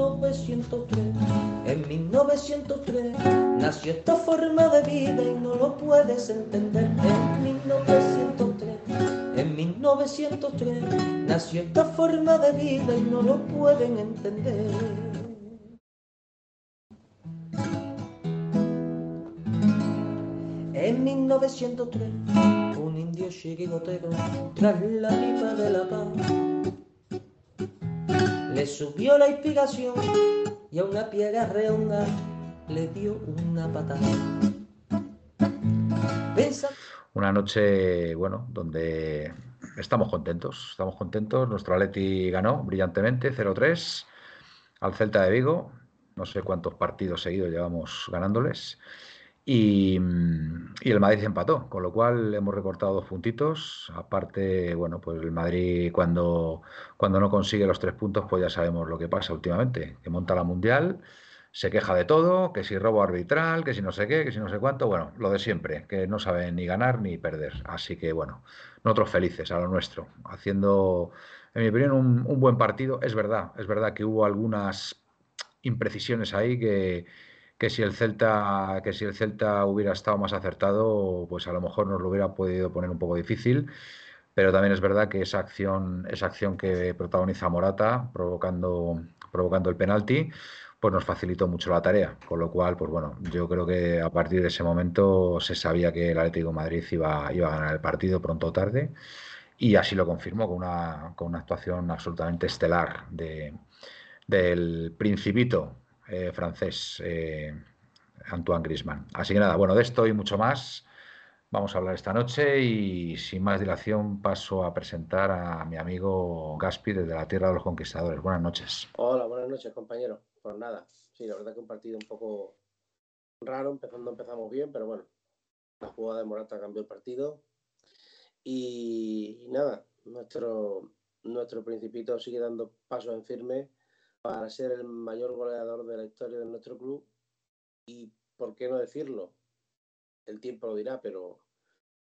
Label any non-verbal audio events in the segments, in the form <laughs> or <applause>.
1903. En 1903 nació esta forma de vida y no lo puedes entender. En 1903, en 1903 nació esta forma de vida y no lo pueden entender. En 1903, un indio chiquigotero, tras la pipa de la paz, le subió la inspiración y a una piedra redonda le dio una patada. Pensa- Una noche, bueno, donde estamos contentos, estamos contentos. Nuestro Atleti ganó brillantemente 0-3 al Celta de Vigo. No sé cuántos partidos seguidos llevamos ganándoles. Y, mm, y el Madrid empató, con lo cual hemos recortado dos puntitos. Aparte, bueno, pues el Madrid cuando, cuando no consigue los tres puntos, pues ya sabemos lo que pasa últimamente, que monta la Mundial, se queja de todo, que si robo arbitral, que si no sé qué, que si no sé cuánto, bueno, lo de siempre, que no saben ni ganar ni perder. Así que bueno, nosotros felices a lo nuestro, haciendo, en mi opinión, un, un buen partido. Es verdad, es verdad que hubo algunas imprecisiones ahí que, que si el Celta, que si el Celta hubiera estado más acertado, pues a lo mejor nos lo hubiera podido poner un poco difícil. Pero también es verdad que esa acción, esa acción que protagoniza Morata, provocando, provocando el penalti, pues nos facilitó mucho la tarea. Con lo cual, pues bueno, yo creo que a partir de ese momento se sabía que el Atlético de Madrid iba, iba a ganar el partido pronto o tarde. Y así lo confirmó con una, con una actuación absolutamente estelar de, del principito eh, francés eh, Antoine Griezmann. Así que nada, bueno, de esto y mucho más vamos a hablar esta noche y sin más dilación paso a presentar a mi amigo Gaspi desde la Tierra de los Conquistadores. Buenas noches. Hola, buenas noches, compañero. Pues nada, sí, la verdad que un partido un poco raro, empezando empezamos bien, pero bueno, la jugada de Morata cambió el partido. Y, y nada, nuestro, nuestro principito sigue dando pasos en firme para ser el mayor goleador de la historia de nuestro club. Y por qué no decirlo, el tiempo lo dirá, pero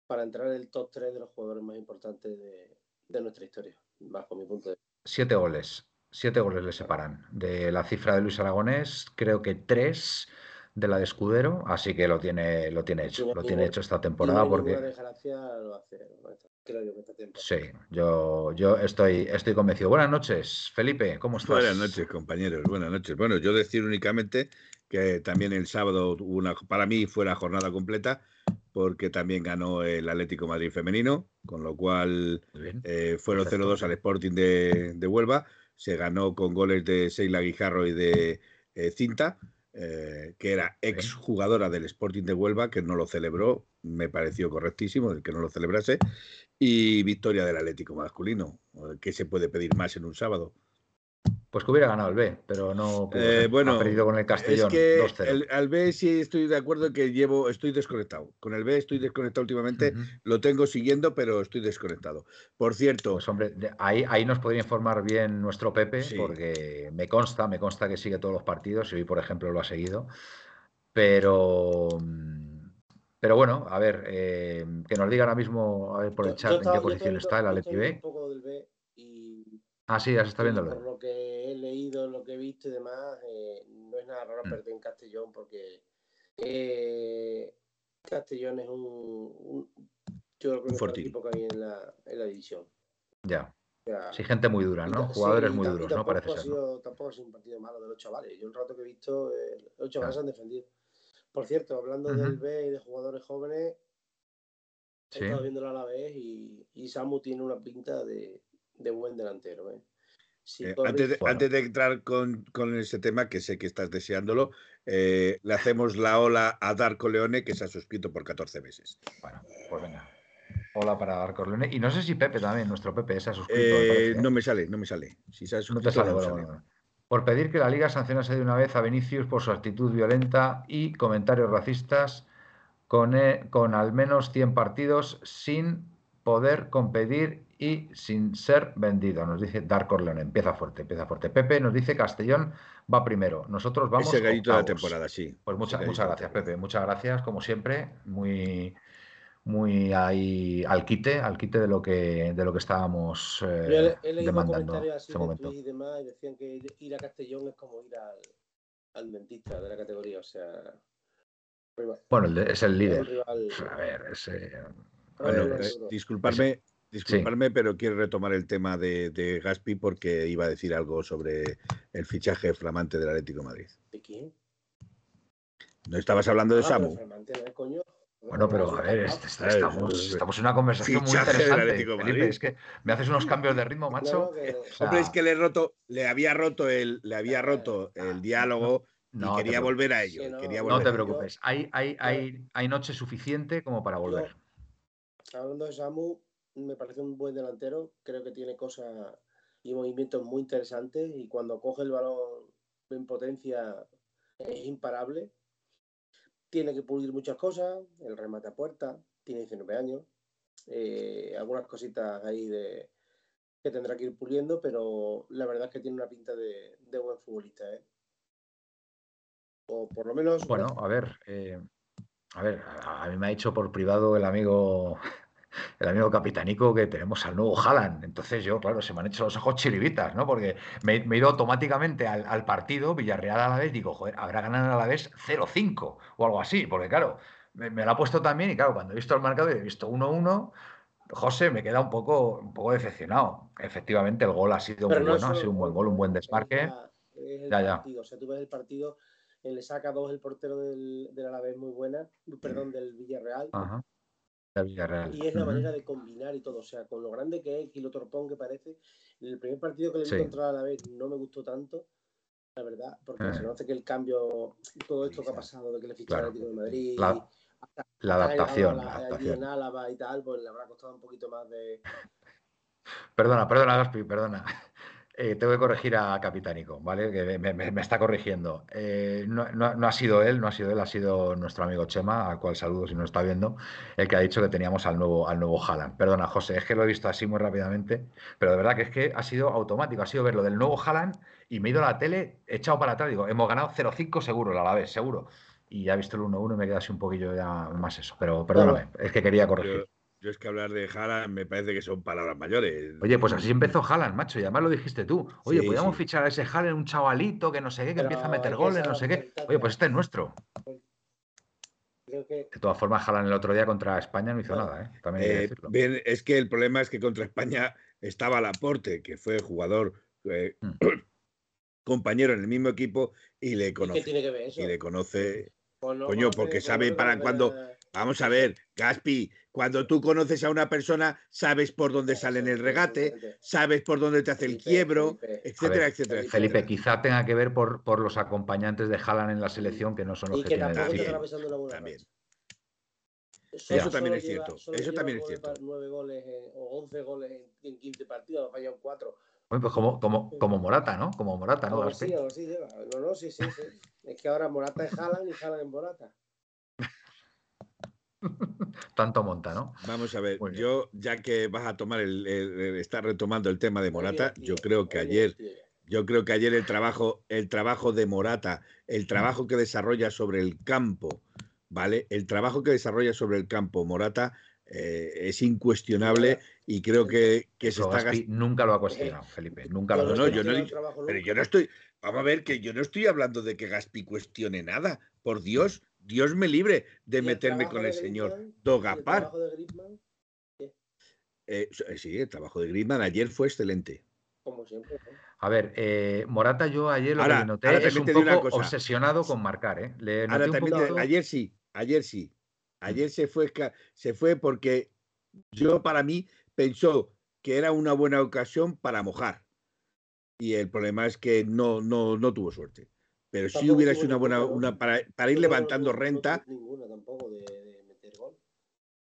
para entrar en el top 3 de los jugadores más importantes de, de nuestra historia, bajo mi punto de vista. Siete goles, siete goles le separan. De la cifra de Luis Aragonés, creo que tres de la de Escudero, así que lo tiene, lo tiene hecho, lo tiene hecho esta temporada porque sí, yo, yo estoy, estoy convencido. Buenas noches, Felipe, ¿cómo estás? Buenas noches, compañeros. Buenas noches. Bueno, yo decir únicamente que también el sábado hubo una, para mí fue la jornada completa porque también ganó el Atlético Madrid femenino, con lo cual eh, fueron Perfecto. 0-2 al Sporting de, de Huelva. Se ganó con goles de Seila Guijarro y de eh, Cinta, eh, que era Bien. ex jugadora del Sporting de Huelva, que no lo celebró. Me pareció correctísimo el que no lo celebrase. Y victoria del Atlético masculino. ¿Qué se puede pedir más en un sábado? Pues que hubiera ganado el B, pero no pudo Eh, ser. bueno, ha perdido con el Castellón es que 2-0. el, al B sí estoy de acuerdo que llevo, estoy desconectado. Con el B estoy desconectado últimamente, lo tengo siguiendo, pero estoy desconectado. Por cierto, Pues hombre, de- ahí, ahí nos podría informar bien nuestro Pepe, Sí. porque me consta, me consta que sigue todos los partidos, y hoy, por ejemplo, lo ha seguido. Pero, mm, pero bueno, a ver, eh, que nos diga ahora mismo, a ver por el Yo- chat yo en qué posición está el Atleti B. Ah, sí, ya se está viendo por lo que he leído, lo que he visto y demás, eh, no es nada raro Mm. perder en Castellón porque eh, Castellón es un, un- yo creo que Un equipo que hay en la, en la división. Ya, O sea, sí, gente muy dura, ¿no? Jugadores sí, muy duros, ¿no? Parece ser, Tampoco ha sido un partido malo de los chavales. Yo el rato que he visto, eh, los chavales se han defendido. Por cierto, hablando del B y de jugadores jóvenes, he Sí. estado viéndolo a la vez y, y Samu tiene una pinta de, de buen delantero. ¿eh? Si eh, corre- antes, de, Bueno. antes de entrar con, con ese tema, que sé que estás deseándolo, eh, le hacemos la ola a Darko Leone, que se ha suscrito por 14 meses. Bueno, pues venga. Hola para Arcos Leone. Y no sé si Pepe también, nuestro Pepe, se ha suscrito. me Eh, parece, no me sale, no me sale. Si se ha No te suscrito, sale, no bueno, sale. bueno, por pedir que la Liga sancionase de una vez a Vinicius por su actitud violenta y comentarios racistas con, eh, con al menos 100 partidos sin poder competir y sin ser vendido. Nos dice Dark Orleans. Empieza fuerte, empieza fuerte. Pepe nos dice Castellón va primero. Nosotros vamos. Ese gallito de la temporada, sí. Pues muchas, muchas gracias, Pepe. Muchas gracias, como siempre. Muy, muy ahí al quite, al quite de lo que de lo que estábamos eh, He, he leído demandando en comentarios así ese de momento. Twitch y demás y decían que ir, a Castellón es como ir al, al dentista de la categoría, o sea. rival- Bueno, el es el líder. rival- A ver, ese, Bueno, eh, duro. Disculparme, pero quiero retomar el tema de, de Gaspi porque iba a decir algo sobre el fichaje flamante del Atlético de Madrid. ¿De quién? ¿No estabas hablando de Ah, Samu? pero Flamante, ¿no? Coño. Bueno, pero a ver, estamos, estamos en una conversación muy Fichaje interesante. Atlético de Felipe, Madrid. es que me haces unos cambios de ritmo, macho. No, que- O sea, Hombre, es que le he roto, le había roto el, le había roto el diálogo no y quería volver a ello. Sí, no, quería te preocupes. Hay, hay, hay, hay noche suficiente como para volver. Hablando de Samu, me parece un buen delantero. Creo que tiene cosas y movimientos muy interesantes. Y cuando coge el balón en potencia es imparable. Tiene que pulir muchas cosas. El remate a puerta. Tiene 19 años. eh, algunas cositas ahí de que tendrá que ir puliendo, pero la verdad es que tiene una pinta de, de buen futbolista. ¿eh? O por lo menos. Bueno, a ver, eh, a ver, a, a mí me ha dicho por privado el amigo, el amigo capitanico que tenemos al nuevo Haaland. Entonces yo, claro, se me han hecho los ojos chiribitas, ¿no? Porque me, me he ido automáticamente al, al partido Villarreal a la vez, digo, joder, habrá ganado a la vez 0-5 o algo así, porque claro, me, me lo ha puesto también y claro, cuando he visto el marcador y he visto 1-1, José me queda un poco, un poco decepcionado. Efectivamente, el gol ha sido Pero muy no bueno, ha sido un buen gol, un buen es desmarque. Ya, ya. partido. O sea, tú ves el partido, le saca dos el portero del, del Alavés muy buena, perdón, del Villarreal. Ajá. Del Villarreal. Y es la manera de combinar y todo. O sea, con lo grande que es, y lo torpón que parece. En el primer partido que le vi Sí. contra el Alavés no me gustó tanto, la verdad, porque Eh. se conoce que el cambio, todo esto que ha pasado, de que le ficharon Claro. al Atlético de Madrid, La- hasta- La adaptación, la- la adaptación. en Álava y tal, pues le habrá costado un poquito más de. <laughs> Perdona, perdona, Gaspi, perdona. Eh, tengo que corregir a Capitánico, ¿vale? Que me, me- me está corrigiendo. Eh, no, no- no ha sido él, no ha sido él, ha sido nuestro amigo Chema, al cual saludo si no está viendo, el que ha dicho que teníamos al nuevo, al nuevo Haaland. Perdona, José, es que lo he visto así muy rápidamente, pero de verdad que es que ha sido automático, ha sido ver lo del nuevo Haaland y me he ido a la tele, he echado para atrás, digo, hemos ganado 0-5 seguro, a la vez, seguro. Y ya he visto el 1-1 y me queda así un poquillo ya más eso, pero perdóname, es que quería corregir. Yo, es que hablar de Jara me parece que son palabras mayores. Oye, pues así empezó Haaland, macho, y además lo dijiste tú. Oye, Sí, podríamos sí. fichar a ese Haaland, un chavalito que no sé qué, que Pero empieza a meter goles, no sé qué. Oye, pues este es nuestro. Creo que De todas formas, Haaland el otro día contra España no hizo nada, ¿eh? También Eh, decirlo. bien, es que el problema es que contra España estaba Laporte, que fue jugador eh, Mm. <clears throat> compañero en el mismo equipo y le ¿y ¿qué conoce. tiene que ver eso? Y le conoce. Pues no coño, conoce- porque sabe para conoce cuándo-. Vamos a ver, Gaspi, cuando tú conoces a una persona, sabes por dónde sale en el regate, sabes por dónde te hace el quiebro, Felipe. etcétera, ver, etcétera. Felipe, etcétera. quizá tenga que ver por, por los acompañantes de Haaland en la selección, que no son los Y que, que tiene tampoco el está También, también. Eso también es lleva- cierto, eso también es cierto. pa- Nueve goles en- o 11 goles en, en 15 partidos, ha fallado 4. Oye, pues como, como, como Morata, ¿no? Como Morata, ¿no, así, algo así lleva. No, no, sí, sí, sí. Es que ahora Morata es Haaland y Haaland es Morata. <laughs> Tanto monta, ¿no? Vamos a ver, yo, ya que vas a tomar el, el- el- estar retomando el tema de Morata, yo creo que ayer. Yo creo que ayer el trabajo, el trabajo de Morata, el trabajo que desarrolla sobre el campo, ¿vale? El trabajo que desarrolla sobre el campo Morata eh, es incuestionable y creo que, que se está gastando. nunca lo ha cuestionado, Felipe. Nunca lo ha No, no, cuestionado. yo no Pero yo no estoy, vamos a ver que yo no estoy hablando de que Gaspi cuestione nada. Por Dios, Dios me libre de ¿Y el meterme con de el señor Dogapar. trabajo de Griezmann? Eh, sí, el trabajo de Griezmann ayer fue excelente. Como siempre. ¿no? A ver, eh, Morata, yo ayer lo Ahora- que noté ahora es también un poco cosa. obsesionado con marcar, ¿eh? Le noté Ahora un también, te- poquito- ayer sí, ayer sí. Ayer se fue, se fue porque yo para mí pensó que era una buena ocasión para mojar. Y el problema es que no, no, no tuvo suerte. Pero sí Tampoco hubiera sido una buena, una, para, para ir no levantando no renta, tuvo ninguna tampoco de, de meter gol.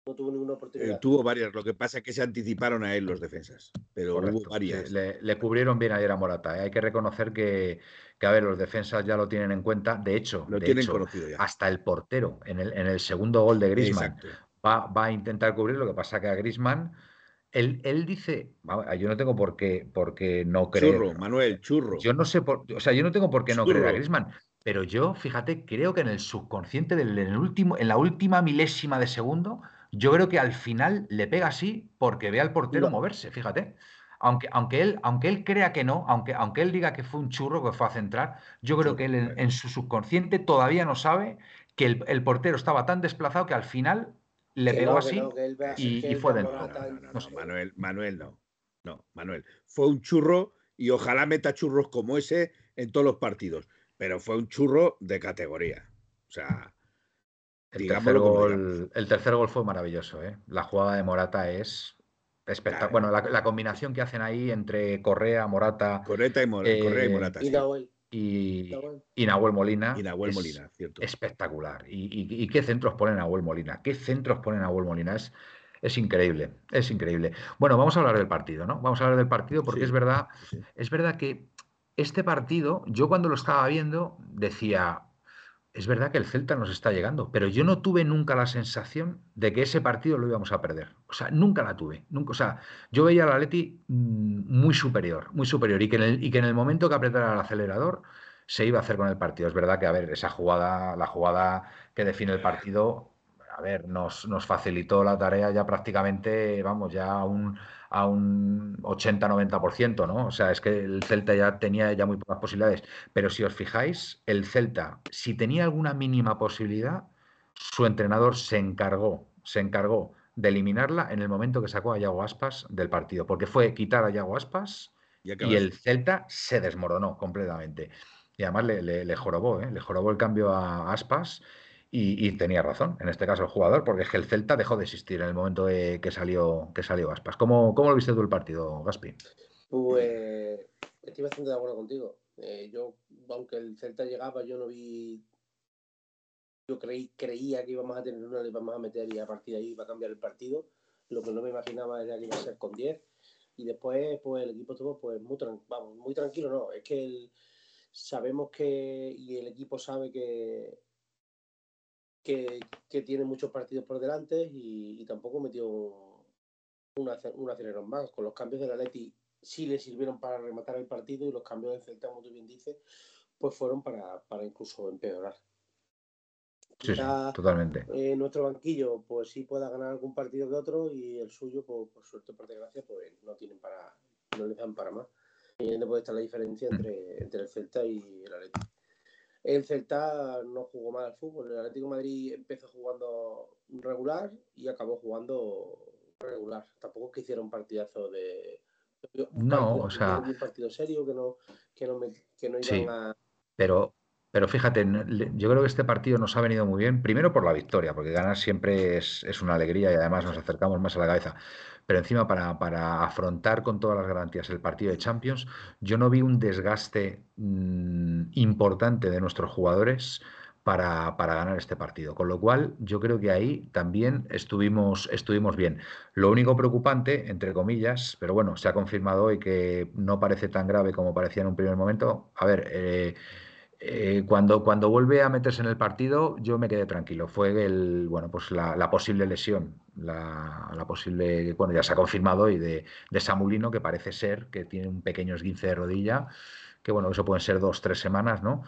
No tuvo ninguna Eh, oportunidad. tuvo varias, lo que pasa es que se anticiparon a él los defensas, pero Correcto, hubo sí, varias. le, le cubrieron bien ayer a Morata. ¿eh? Hay que reconocer que, que, a ver, los defensas ya lo tienen en cuenta. De hecho, Lo de tienen hecho, conocido ya. hasta el portero en el, en el segundo gol de Griezmann Exacto. va, va a intentar cubrir. Lo que pasa que a Griezmann, él, él dice, "Vamos, yo no tengo por qué, por qué no creer. Churro, Manuel, churro. Yo no sé por, o sea, yo no tengo por qué no creer a. Griezmann, pero yo, fíjate, creo que en el subconsciente del en el último, en la última milésima de segundo, yo creo que al final le pega así porque ve al portero No. moverse, fíjate. Aunque, aunque, él, aunque él crea que no, aunque, aunque él diga que fue un churro que fue a centrar, yo creo que él en, su subconsciente todavía no sabe que el, el portero estaba tan desplazado que al final le pegó no, que así no, que y- fue dentro. No, Morata no, en- no, no, No sé. Manuel, Manuel no. No, Manuel. Fue un churro y ojalá meta churros como ese en todos los partidos. Pero fue un churro de categoría. O sea, El tercer, gol, el tercer gol fue maravilloso. ¿eh? La jugada de Morata es espectacular. Claro. Bueno, la, la combinación que hacen ahí entre Correa, Morata Correa y, Mor- Eh, Correa y Morata. Y sí. Y, Nahuel. y Nahuel Molina. Y Nahuel es Molina, cierto. Espectacular. Y, y- y qué centros pone Nahuel Molina. ¿Qué centros pone Nahuel Molina? Es, es increíble. Es increíble. Bueno, vamos a hablar del partido, ¿no? Vamos a hablar del partido porque Sí. es verdad Sí. es verdad que este partido, yo cuando lo estaba viendo, decía, es verdad que el Celta nos está llegando, pero yo no tuve nunca la sensación de que ese partido lo íbamos a perder. O sea, nunca la tuve. Nunca, o sea, yo veía al Atleti mm, muy superior, muy superior, y que, en el, y que en el momento que apretara el acelerador se iba a hacer con el partido. Es verdad que, a ver, esa jugada, la jugada que define el partido, a ver, nos, nos facilitó la tarea ya prácticamente, vamos, ya un, a un 80-90%, ¿no? O sea, es que el Celta ya tenía ya muy pocas posibilidades. Pero si os fijáis, el Celta, si tenía alguna mínima posibilidad, su entrenador se encargó, se encargó de eliminarla en el momento que sacó a Yago Aspas del partido, porque fue quitar a Yago Aspas Y el Celta se desmoronó completamente. Y además le, le- le jorobó, ¿eh? le jorobó el cambio a Aspas y, tenía razón, en este caso el jugador, porque es que el Celta dejó de existir en el momento de que salió, que salió Aspas. ¿Cómo, cómo lo viste tú el partido, Gaspi? Pues estoy bastante de acuerdo contigo. Eh, yo, aunque el Celta llegaba, yo no vi. Yo creí, creía que íbamos a tener una, le íbamos a meter y a partir de ahí iba a cambiar el partido. Lo que no me imaginaba era que iba a ser con 10. Y después, pues el equipo estuvo pues, muy, tran- vamos, muy tranquilo, no. Es que el- sabemos que. Y el equipo sabe que. Que, que tiene muchos partidos por delante y, y tampoco metió un, un acelerón más. Con los cambios del Atleti sí le sirvieron para rematar el partido y los cambios del Celta, como tú bien dices, pues fueron para, para incluso empeorar. Sí, totalmente. eh, nuestro banquillo pues sí pueda ganar algún partido que otro y el suyo, pues, por suerte por desgracia, pues no tienen para, no les dan para más. Y donde puede estar la diferencia entre, entre el Celta y el Atlético. El Celta no jugó mal al fútbol. El Atlético de Madrid empezó jugando regular y acabó jugando regular. Tampoco es que hiciera un partidazo de. un No, partido- o sea- un partido serio que no, que no, me- que no iban Sí. a. Pero, pero fíjate, yo creo que este partido nos ha venido muy bien, primero por la victoria, porque ganar siempre es, es una alegría y además nos acercamos más a la cabeza. Pero encima para, para afrontar con todas las garantías el partido de Champions, yo no vi un desgaste mm, importante de nuestros jugadores para, para ganar este partido. Con lo cual, yo creo que ahí también estuvimos, estuvimos bien. Lo único preocupante, entre comillas, pero bueno, se ha confirmado hoy que no parece tan grave como parecía en un primer momento. A ver, eh, eh, cuando, cuando vuelve a meterse en el partido, yo me quedé tranquilo. Fue el, bueno, pues la, la posible lesión, la, la posible, bueno, ya se ha confirmado y de, de Samulino, que parece ser que tiene un pequeño esguince de rodilla, que bueno, eso pueden ser dos, tres semanas, ¿no?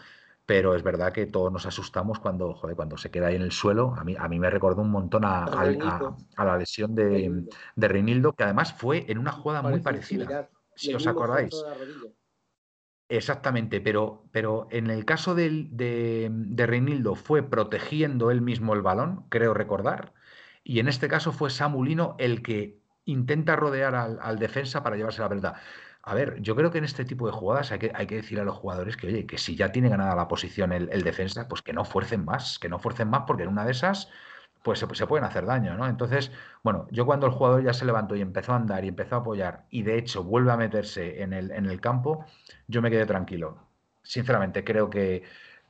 Pero es verdad que todos nos asustamos cuando, joder, cuando se queda ahí en el suelo. A mí, a mí me recordó un montón a, A al- a- Reinildo. a la lesión de, de Reinildo, que además fue en una jugada muy parecida. similar. Si os acordáis. esfuerzo de la rodilla. Exactamente, pero, pero en el caso de, de Reinildo fue protegiendo él mismo el balón, creo recordar, y en este caso fue Samulino el que intenta rodear al, al defensa para llevarse la pelota. A ver, yo creo que en este tipo de jugadas hay que, hay que decir a los jugadores que, oye, que si ya tiene ganada la posición el defensa, pues que no fuercen más, que no fuercen más, porque en una de esas, pues se, pueden hacer daño, ¿no? Entonces, bueno, yo cuando el jugador ya se levantó y empezó a andar y empezó a apoyar, y de hecho vuelve a meterse en el, en el campo, yo me quedé tranquilo. Sinceramente, creo que,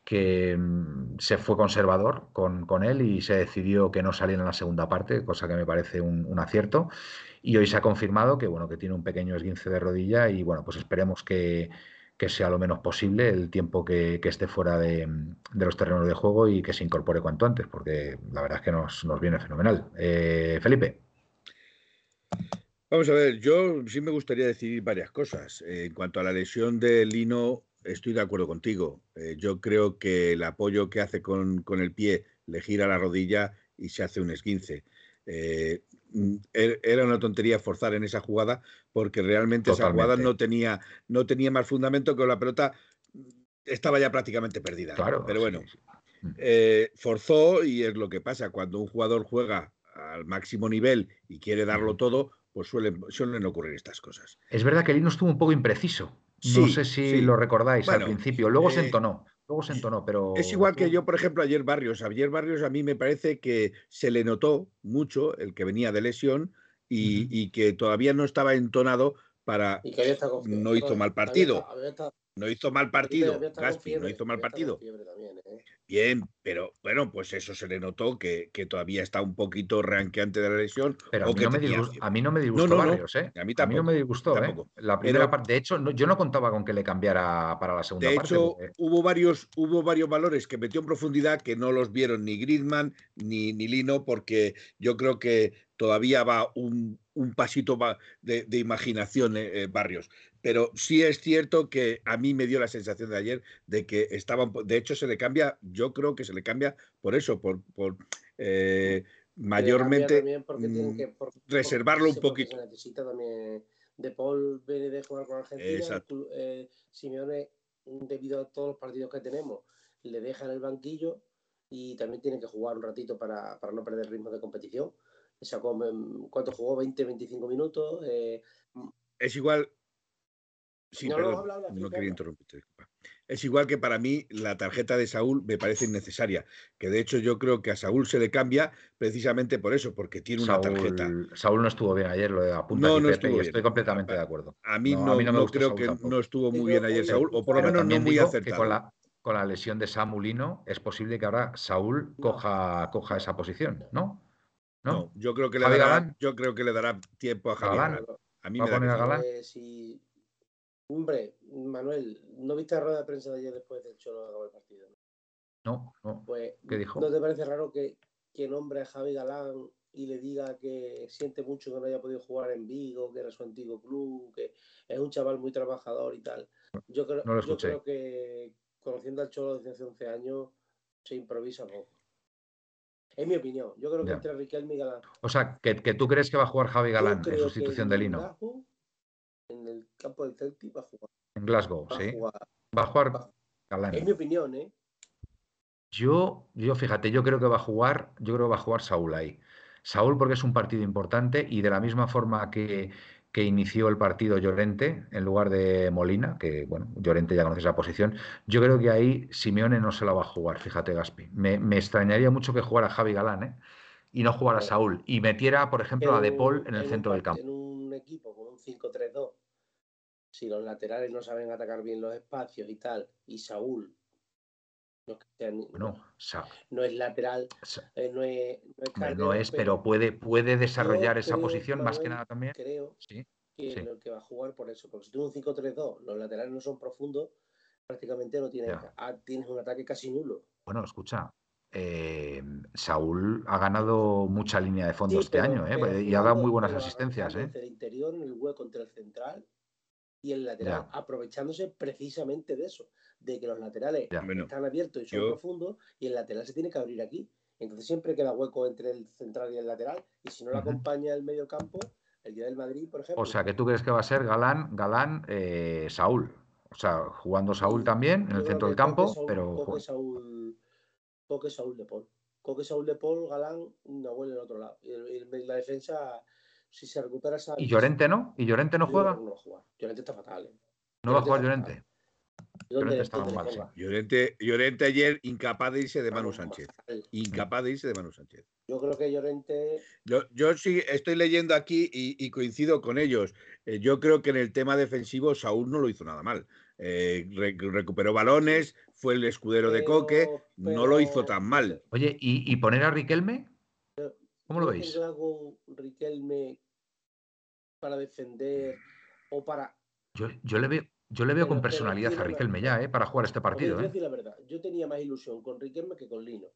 que mm, se fue conservador con, con, él y se decidió que no saliera en la segunda parte, cosa que me parece un, un, acierto. Y hoy se ha confirmado que, bueno, que tiene un pequeño esguince de rodilla y bueno, pues esperemos que, que sea lo menos posible el tiempo que, esté fuera de, los terrenos de juego y que se incorpore cuanto antes, porque la verdad es que nos, viene fenomenal. Eh, Felipe. Vamos a ver, yo sí me gustaría decir varias cosas. Eh, en cuanto a la lesión de Lino, estoy de acuerdo contigo. Eh, yo creo que el apoyo que hace con, con, el pie le gira la rodilla y se hace un esguince. Eh, era una tontería forzar en esa jugada porque realmente Totalmente. esa jugada no tenía, no tenía más fundamento que la pelota estaba ya prácticamente perdida. Claro, Pero bueno, sí, sí. Eh, forzó y es lo que pasa. Cuando un jugador juega al máximo nivel y quiere darlo todo, pues suelen, suelen ocurrir estas cosas. Es verdad que Lino estuvo un poco impreciso. No Sí, sé si lo recordáis Bueno, al principio. Luego se eh, entonó. Luego se entonó, pero. Es igual que yo, por ejemplo, ayer Barrios. Ayer Barrios a mí me parece que se le notó mucho el que venía de lesión y, que todavía no estaba entonado para. Y que había. No hizo mal Había partido. estado- había estado- No hizo mal partido, Gaspi, no hizo mal partido. también, ¿eh? Bien, pero bueno, pues eso se le notó que, que todavía está un poquito ranqueante de la lesión. Pero a mí, que no me disgustó, a mí no me No, disgustó no, no. Barrios, ¿eh? A mí A mí no me tampoco. disgustó, ¿eh? tampoco. La primera Pero- parte. De hecho, no- yo no contaba con que le cambiara para la segunda De parte. hecho, porque- hubo varios, hubo varios valores que metió en profundidad que no los vieron ni Griezmann ni, ni Lino, porque yo creo que todavía va un, un pasito va- de, de imaginación eh, eh, Barrios. Pero sí es cierto que a mí me dio la sensación de ayer de que estaba, un po- de hecho se le cambia, yo creo que se le cambia por eso, por, por eh, mayormente mm, que- por- por- reservarlo un poquito. Se necesita también. De Paul viene de jugar con Argentina. eh, Simeone, debido a todos los partidos que tenemos, le deja en el banquillo y también tiene que jugar un ratito para, para no perder ritmo de competición. Sacó, mm, ¿Cuánto jugó? 20, 25 minutos. eh, Es igual. Sí, No, no, perdón, quería interrumpirte. disculpa. Es igual que para mí la tarjeta de Saúl me parece innecesaria, que de hecho yo creo que a Saúl se le cambia precisamente por eso, porque tiene una tarjeta. Saúl, no estuvo bien ayer, lo de apunta No, no Pepe, estuvo y bien. estoy completamente de acuerdo. A mí No, no, a mí no me creo Saúl que tampoco. no estuvo muy bien ayer Saúl, o por lo menos no muy acertado. con la, con la lesión de Samulino es posible que ahora Saúl No. coja, coja esa posición, ¿no? ¿No? No, yo creo que le dará, yo creo que le dará tiempo a Javi Galán. Galán. A mí ¿Va me a da a. Galán? Eh, si- Hombre, Manuel, ¿no viste la rueda de prensa de ayer después del Cholo de acabar el partido? No, no. Pues, ¿Qué dijo? ¿no te parece raro que, que nombre a Javi Galán y le diga que siente mucho que no haya podido jugar en Vigo, que era su antiguo club, que es un chaval muy trabajador y tal? Yo creo, No yo creo que conociendo al Cholo desde hace 11 años, se improvisa poco. Es mi opinión. Yo creo que Ya. entre Riquelme y Galán. O sea, que, que tú crees que va a jugar Javi Galán en sustitución de Lino En el campo del Celtic va a jugar. en Glasgow, Va a ¿sí? jugar. Va a jugar va-. Es mi opinión, ¿eh? Yo, yo fíjate, yo creo que va a jugar, yo creo que va a jugar Saúl ahí. Saúl porque es un partido importante y de la misma forma que, que inició el partido Llorente en lugar de Molina, que bueno, Llorente ya conoce esa posición, yo creo que ahí Simeone no se la va a jugar, fíjate Gaspi. Me, me extrañaría mucho que jugara Javi Galán, ¿eh? Y no jugara Eh, Saúl y metiera, por ejemplo, a De Paul en el centro del campo. En un equipo con un 5-3-2, si los laterales no saben atacar bien los espacios y tal, y Saúl no es, que sea ni- Bueno, Sa- no es lateral, eh, no es, no es no es, pero puede, puede desarrollar esa creo, posición más que nada también. creo Sí. que, sí. lo que va a jugar por eso, porque si tú un 5-3-2, los laterales no son profundos, prácticamente no tienes, ah, tienes un ataque casi nulo. Bueno, escucha, eh, Saúl ha ganado mucha línea de fondo Sí, este pero- año, ¿eh? pero y ha dado muy buenas asistencias, ¿eh? El interior, en el hueco entre el central y el lateral, Ya. aprovechándose precisamente de eso, de que los laterales Ya. Bueno, están abiertos y son yo- profundos y el lateral se tiene que abrir aquí. Entonces siempre queda hueco entre el central y el lateral y si no lo acompaña el medio campo, el día del Madrid, por ejemplo. O sea, que tú crees que va a ser Galán, Galán, eh, Saúl. O sea, jugando Saúl también en el centro del campo, Coque, Saúl, pero Coque, Saúl, Coque, Saúl de Paul. Coque, Saúl de Paul, Galán, Nahuel en el otro lado. Y, el- y la defensa, si se recupera esa... ¿Y Llorente no? ¿Y Llorente no juega? que No va a jugar. Llorente está fatal. ¿eh? ¿No va a Llorente jugar Llorente? fatal. ¿Dónde- Llorente dónde mal, sí. Llorente, Llorente ayer incapaz de irse de Manu Sánchez. Incapaz de irse de Manu Sánchez. Yo creo que Llorente Yo, yo sí estoy leyendo aquí y, y coincido con ellos. Eh, yo creo que en el tema defensivo Saúl no lo hizo nada mal. eh, re- recuperó balones, fue el escudero de Coque, Pero- no lo hizo pero, tan no mal. Oye, ¿y, y poner a Riquelme? ¿Cómo lo ¿crees veis? Riquelme para defender o para Yo, yo le veo, yo le veo con Pero- personalidad a Riquelme ya, ¿eh? Para jugar este partido, ¿eh? decir la verdad, yo tenía más ilusión con Riquelme que con Lino.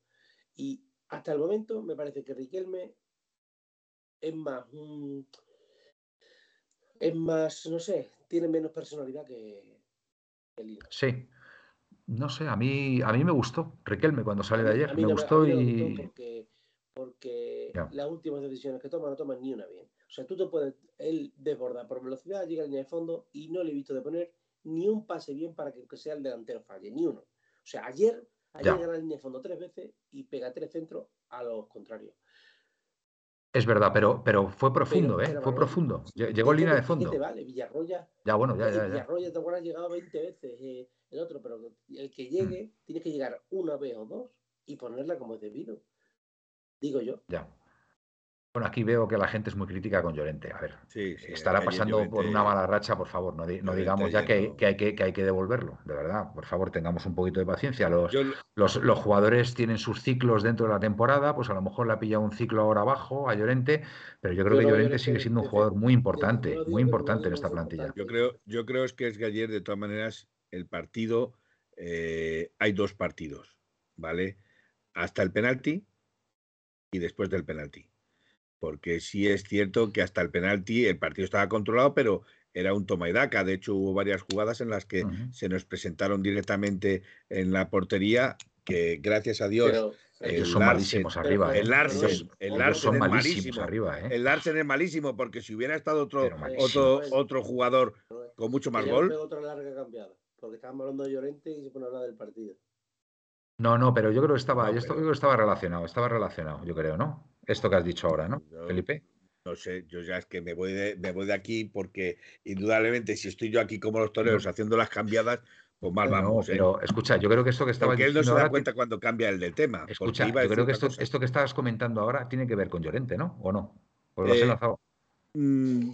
Y hasta el momento me parece que Riquelme es más un- es más, no sé, tiene menos personalidad que, que Lino. Sí. No sé, a mí, a mí me gustó Riquelme cuando A salió de a ayer. mí Me no gustó me y. porque, porque las últimas decisiones que toma no toman ni una bien. O sea, tú te puedes, él desborda por velocidad, llega a línea de fondo y no le he visto de poner ni un pase bien para que, aunque sea el delantero falle, ni uno. O sea, ayer, ayer Ya. llega a la línea de fondo tres veces y pega tres centros a los contrarios. Es verdad, pero, pero fue profundo, Pero- ¿eh? pero Fue profundo. Lle- ¿qué Llegó en línea de fondo. te vale? Villarroya, Ya, bueno, ya, ya, ya. Villarroya te acuerdas, ha llegado 20 veces eh, el otro, pero el que llegue Mm. tiene que llegar una vez o dos y ponerla como es debido. Digo yo. Ya. Bueno, aquí veo que la gente es muy crítica con Llorente. A ver, Sí, sí, estará pasando por una mala racha, por favor. No, di- no digamos ya que, que hay que, que hay que devolverlo, de verdad. Por favor, tengamos un poquito de paciencia. Los, Yo, los, los jugadores tienen sus ciclos dentro de la temporada, pues a lo mejor le ha pillado un ciclo ahora abajo a Llorente, pero yo creo que Llorente Llorente sigue siendo un jugador muy importante, muy importante en esta plantilla. yo creo, yo creo es que es que ayer, de todas maneras, el partido, eh, hay dos partidos, ¿vale? Hasta el penalti y después del penalti. Porque sí es cierto que hasta el penalti el partido estaba controlado, pero era un toma y daca. De hecho, hubo varias jugadas en las que se nos presentaron directamente en la portería, que gracias a Dios, Pero, el Ellos son Larsen- malísimos arriba, ¿eh? el Larsen, Ellos- el Larsen son es malísimos malísimo. arriba, ¿eh? el Larsen es malísimo, porque si hubiera estado otro, otro, otro jugador Manuel, con mucho más gol, otra larga cambiada. Porque estábamos hablando de Llorente y se pone a hablar del partido. No, no, pero yo creo que estaba, No, yo pero- creo que estaba relacionado, estaba relacionado, yo creo, ¿no? Esto que has dicho ahora, ¿no, Yo- Felipe? no sé, yo ya es que me voy de, me voy de aquí porque indudablemente si estoy yo aquí como los toreros haciendo las cambiadas, pues mal No, vamos. ¿eh? pero escucha, yo creo que esto que estabas Porque él no se da cuenta cuando cambia el del tema. escucha, iba yo creo que esto, cosa. esto que estabas comentando ahora tiene que ver con Llorente, ¿no? ¿O no? ¿O lo has Eh, enlazado? Mm,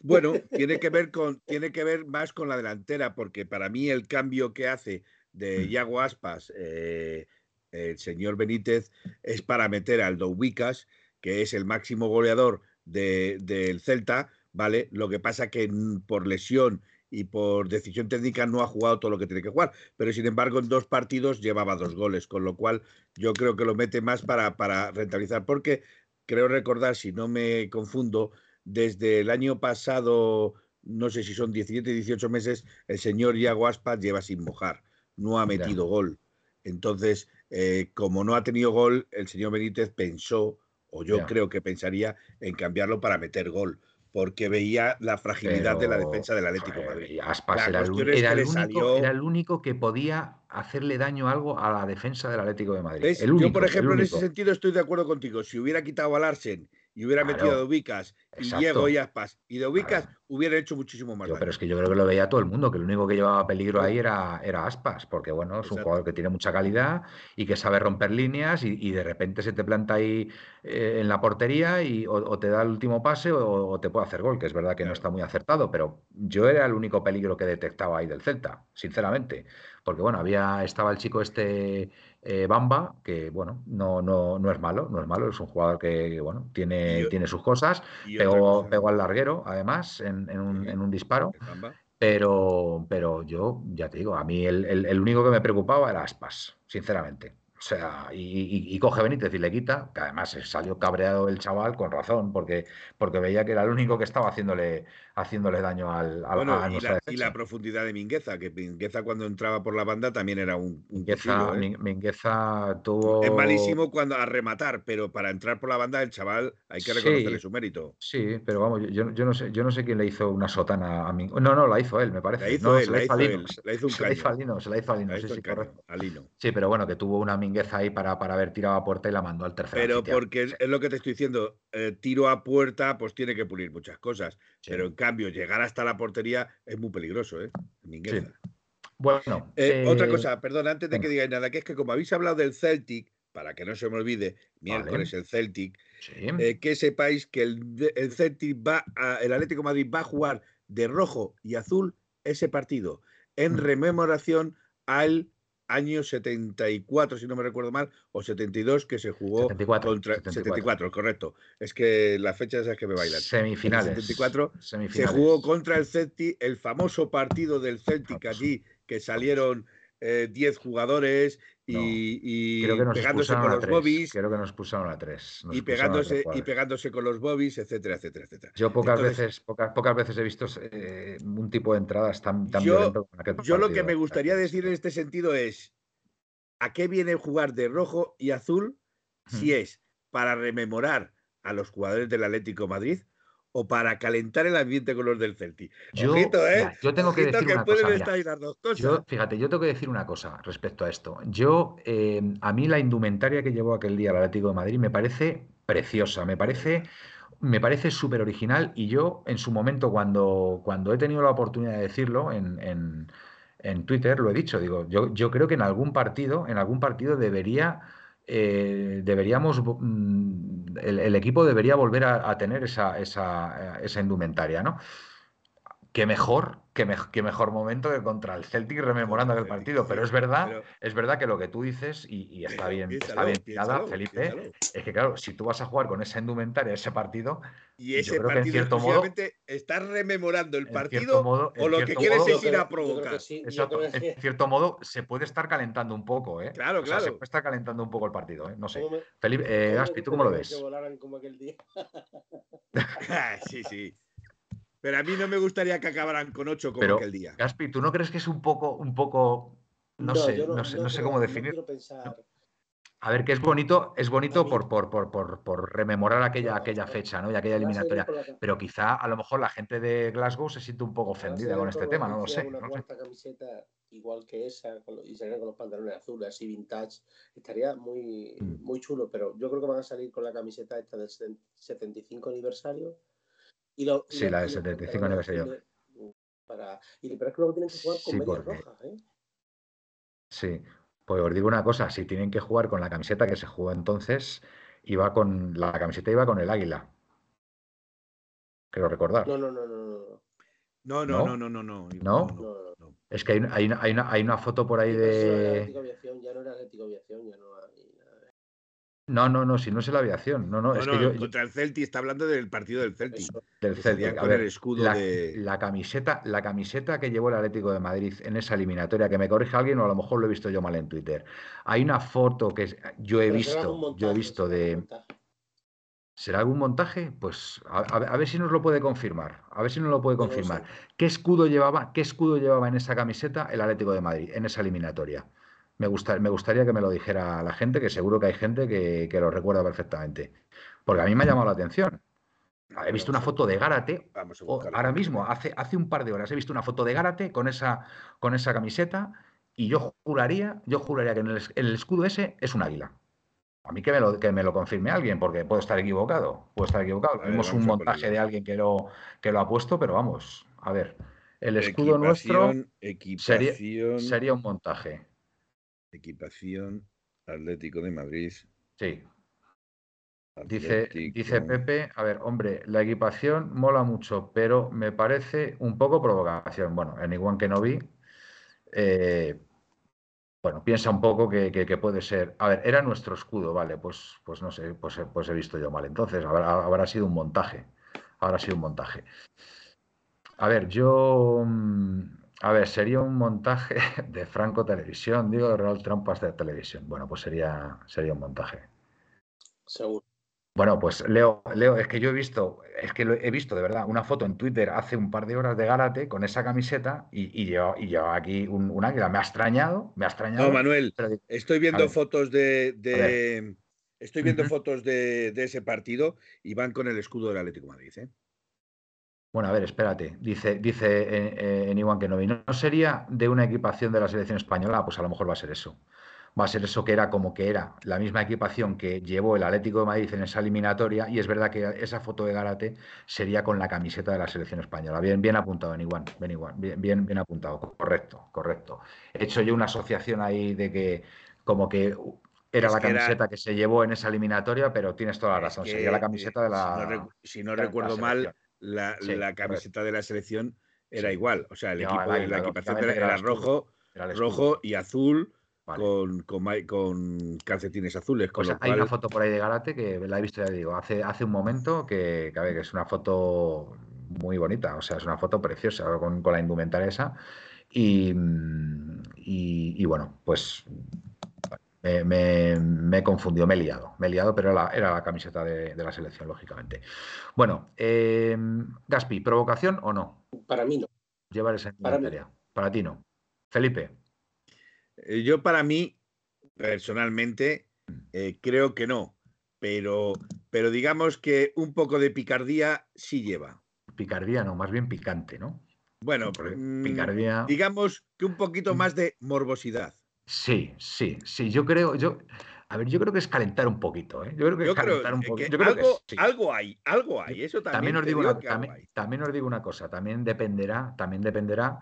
bueno, tiene que ver con, tiene que ver más con la delantera, porque para mí el cambio que hace de Mm. Iago Aspas, eh, el señor Benítez, es para meter al Doubikas, que es el máximo goleador de- del Celta, ¿vale? Lo que pasa que mm, por lesión y por decisión técnica no ha jugado todo lo que tiene que jugar, pero sin embargo en dos partidos llevaba dos goles, con lo cual yo creo que lo mete más para, para rentabilizar, porque creo recordar, si no me confundo, desde el año pasado, no sé si son 17, 18 meses, el señor Iago Aspas lleva sin mojar, no ha metido gol. Entonces, eh, como no ha tenido gol, el señor Benítez pensó, o yo creo que pensaría, en cambiarlo para meter gol, porque veía la fragilidad de la defensa del Atlético de Madrid. Aspas era, el, era el único, salió- era el único que podía hacerle daño algo a la defensa del Atlético de Madrid. El único, yo, por el ejemplo, en ese sentido estoy de acuerdo contigo. Si hubiera quitado a Larsen y hubiera metido a Dubicas y. Diego y Aspas y Dubicas, Claro. hubiera hecho muchísimo más Yo, daño. pero es que yo creo que lo veía todo el mundo, que el único que llevaba peligro ahí era, era Aspas, porque bueno, es un jugador que tiene mucha calidad y que sabe romper líneas y, y de repente se te planta ahí eh, en la portería y o, o te da el último pase o, o te puede hacer gol, que es verdad que no está muy acertado, pero yo era el único peligro que detectaba ahí del Celta, sinceramente, porque bueno, había, estaba el chico este eh, Bamba, que bueno, no, no, no es malo, no es malo, es un jugador que bueno, tiene, Y tiene sus cosas, pegó, cosa, pegó al larguero, además, en, en un, en un disparo. Pero, pero yo, ya te digo, a mí el, el- el único que me preocupaba era Aspas, sinceramente. O sea, y, y- y coge Benítez y le quita, que además salió cabreado el chaval con razón, porque, porque veía que era el único que estaba haciéndole, haciéndole daño al, al- Bueno, a y la, y defensa. la profundidad de Mingueza, que Mingueza cuando entraba por la banda también era un, un Mingueza, cuchillo, ¿eh? Min- Mingueza tuvo... Es malísimo cuando a rematar, pero para entrar por la banda el chaval hay que Sí. reconocerle su mérito. Sí, pero vamos, yo- no sé, yo no sé quién le hizo una sotana a mí. No, no, la hizo él, me parece. La hizo No, él, se la hizo él, se- la hizo un se la hizo a. Lino, se la hizo a Lino, La sí, hizo sí, correcto. Sí, pero bueno, que tuvo una mingueza ahí para, para haber tirado a puerta y la mandó al tercer Pero porque es, es lo que te estoy diciendo, eh, tiro a puerta, pues tiene que pulir muchas cosas. Sí. Pero en cambio, llegar hasta la portería es muy peligroso, ¿eh? Mingueza. Bueno, Eh, Otra eh, cosa, perdón, antes de que digáis nada, que es que como habéis hablado del Celtic, para que no se me olvide, miércoles el Celtic, sí, que sepáis que el, el Celtic va a, el Atlético de Madrid va a jugar de rojo y azul ese partido. en Mm. rememoración al año 74, si no me recuerdo mal, o 72, que se jugó 74, contra 74. 74, correcto. Es que las fechas esas que me bailan. Semifinales. En el 74 Se semifinales. jugó contra el Celtic, el famoso partido del Celtic allí, que salieron eh, 10 jugadores y, No, y pegándose con los bobbies Creo que nos expulsaron a tres. Nos y a pegándose, y pegándose con los bobbies, etcétera, etcétera, etcétera. Yo pocas Entonces- veces, pocas, pocas veces he visto eh, un tipo de entradas tan, tan Yo- violento como aquel Yo lo que me ¿eh? gustaría decir en este sentido es, ¿a qué viene jugar de rojo y azul si Hmm. es para rememorar a los jugadores del Atlético de Madrid o para calentar el ambiente con los del Celtic? Yo, Ojito, ¿eh? mira, yo tengo que decir una cosa. mira. estar ahí las dos cosas. Yo, fíjate, yo tengo que decir una cosa respecto a esto. Yo, eh, a mí la indumentaria que llevó aquel día el Atlético de Madrid me parece preciosa, me parece, me parece súper original y yo en su momento cuando, cuando he tenido la oportunidad de decirlo en, en- en Twitter, lo he dicho, digo, yo, yo creo que en algún partido, en algún partido debería, eh, deberíamos, mm, el, el equipo debería volver a, a tener esa, esa, esa indumentaria, ¿no? Qué mejor, qué, mej- qué mejor momento que contra el Celtic rememorando aquel partido. Pero es verdad, pero- es verdad que lo que tú dices, y, y está pero bien, está piénsalo, bien tirada, piénsalo, Felipe, piénsalo. es que claro, si tú vas a jugar con esa indumentaria ese partido, Y yo ese creo que en partido cierto modo- estás rememorando el partido modo, o lo que quieres modo- es Yo ir a yo provocar. sí, yo Exacto, creo que- en cierto modo se puede estar calentando un poco, ¿eh? Claro, O sea, se claro. puede estar calentando un poco el partido, ¿eh? No sé. ¿Cómo me- Felipe, eh, Gaspi, ¿tú cómo lo ves? Que volaran como aquel día. <laughs> sí, sí. Pero a mí no me gustaría que acabaran con ocho como Pero, aquel día. Gaspi, ¿tú no crees que es un poco, un poco, no, sé, no, sé, no sé creo- cómo definir? pensar. A ver, que es bonito, es bonito por, por, por, por, por rememorar aquella, aquella fecha, ¿no? Y aquella salir eliminatoria. Pero quizá a lo mejor la gente de Glasgow se siente un poco ofendida salir con este tema, no lo sé. Una no lo sé. cuarta camiseta igual que esa y salieran con los pantalones azules, así vintage, estaría muy, Mm. muy chulo. Pero yo creo que van a salir con la camiseta esta del 75 aniversario. Y lo- y Sí, la los 75 pantalones aniversario. Para... Y, pero es que luego tienen que jugar con Sí, medias porque- rojas, ¿eh? Sí, pues os digo una cosa, si tienen que jugar con la camiseta que se jugó entonces, iba con, la camiseta iba con el águila. Quiero recordar. No, no, no, no, no. No, ¿No? no, no, no, no, no. ¿No? no, no. no. Es que hay, una- hay una, hay una- hay una foto por ahí de... Atlético Aviación, ya no era Atlético Aviación, ya no de No, no, no, si no es el aviación. No, no, No, es no, que yo, yo- contra el Celtic está hablando del partido del Celtic. eso. del Celtic. A ver, el escudo la, de- la camiseta, la camiseta que llevó el Atlético de Madrid en esa eliminatoria, que me corrija alguien o a lo mejor lo he visto yo mal en Twitter. Hay una foto que yo he Pero visto, yo he visto será algún de... montaje. ¿Será algún montaje? Pues a, a- a ver si nos lo puede confirmar. A ver si nos lo puede no confirmar. sé. ¿Qué escudo llevaba, qué escudo llevaba en esa camiseta el Atlético de Madrid, en esa eliminatoria? Me, gusta- me gustaría que me lo dijera la gente, que seguro que hay gente que, que lo recuerda perfectamente. Porque a mí me ha llamado la atención. He visto una foto de Gárate, Vamos a o buscarlo. ahora mismo, hace, hace un par de horas, he visto una foto de Gárate con esa, con esa camiseta y yo juraría, yo juraría que en el, es- el escudo ese es un águila. A mí que me, lo, que me lo confirme alguien, porque puedo estar equivocado. Puedo estar equivocado. Vimos un montaje de alguien que lo, que lo ha puesto, pero vamos, a ver. El escudo nuestro Equipación, sería- sería un montaje. Equipación Atlético de Madrid. Sí. Dice, dice Pepe, a ver, hombre, la equipación mola mucho, pero me parece un poco provocación. Bueno, en igual que no vi, eh, bueno, piensa un poco que, que- que puede ser. A ver, era nuestro escudo, vale, pues, pues no sé, pues, he- pues he visto yo mal. Entonces, habrá, habrá sido un montaje. Habrá sido un montaje. A ver, yo. mm, A ver, sería un montaje <laughs> de Franco Televisión, digo, de Real Trampas de Televisión. Bueno, pues sería, sería un montaje. Seguro. Bueno, pues Leo, Leo, es que yo he visto, es que lo he visto de verdad, una foto en Twitter hace un par de horas de Gárate con esa camiseta y, y yo, y yo aquí un, un águila. Me ha extrañado, me ha extrañado. No, Manuel, digo, estoy viendo ver. fotos de, de- estoy viendo fotos de, de ese partido y van con el escudo del Atlético de Madrid, ¿eh? Bueno, a ver, espérate. Dice, dice eh, eh, en Iwan Kenobi, ¿no, ¿no sería de una equipación de la selección española? Pues a lo mejor va a ser eso. Va a ser eso que era como que era la misma equipación que llevó el Atlético de Madrid en esa eliminatoria. Y es verdad que esa foto de Gárate sería con la camiseta de la selección española. Bien, bien apuntado, en Iwan. Bien. Bien, bien, apuntado. Correcto, correcto. He hecho yo una asociación ahí de que como que era Es la que era- camiseta que se llevó en esa eliminatoria, pero tienes toda la Es razón. que, Sería la eh, camiseta de la. Si no, recu- si no de la recuerdo mal. La, Sí, la camiseta de la selección era Sí. igual. O sea, el equipo, la equipación era, rojo, Era rojo y azul Vale. con, con, calcetines azules. Con Pues hay una foto por ahí de Garate que la he visto, ya digo, hace, hace un momento que, que, a ver, que es una foto muy bonita, o sea, es una foto preciosa con, con la indumentaria esa. Y, y- y bueno, pues me, me, me he confundido, me he liado, me he liado, pero era la, era la camiseta de, de la selección, lógicamente. Bueno, eh, Gaspi, ¿provocación o no? Para mí no. Llevar esa Para mí. Para ti no. Felipe, eh, yo para mí, personalmente, eh, creo que no. Pero, pero digamos que un poco de picardía sí lleva. picardía no, más bien picante, ¿no? Bueno, Porque mm, picardía. digamos que un poquito más de morbosidad. Sí, sí, sí. Yo creo, yo, a ver, yo creo que es calentar un poquito, ¿eh? Yo creo que Yo es creo calentar un poquito. Yo creo que algo, sí. algo hay, algo hay. Eso también, También os digo una, también, os digo una cosa, también dependerá, también dependerá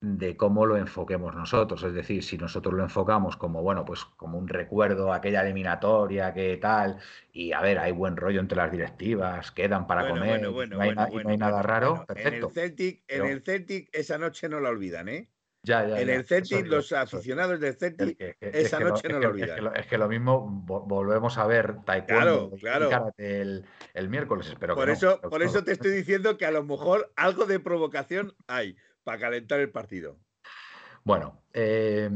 de cómo lo enfoquemos nosotros. Es decir, si nosotros lo enfocamos como, bueno, pues como un recuerdo aquella eliminatoria, que tal, y a ver, hay buen rollo entre las directivas, quedan para Bueno, comer, bueno, y no hay, bueno, na- y no bueno, hay nada raro, perfecto. En el Celtic, en el Celtic esa noche no la olvidan, ¿eh? Ya, ya, en ya, el Celtic, los aficionados del Celtic, que- es que- es esa noche no lo es que olvidan. lo- es que lo mismo vo- volvemos a ver taekwondo claro. karate el, el miércoles, espero por que eso, por claro. eso te estoy diciendo que a lo mejor algo de provocación hay para calentar el partido. Bueno, eh,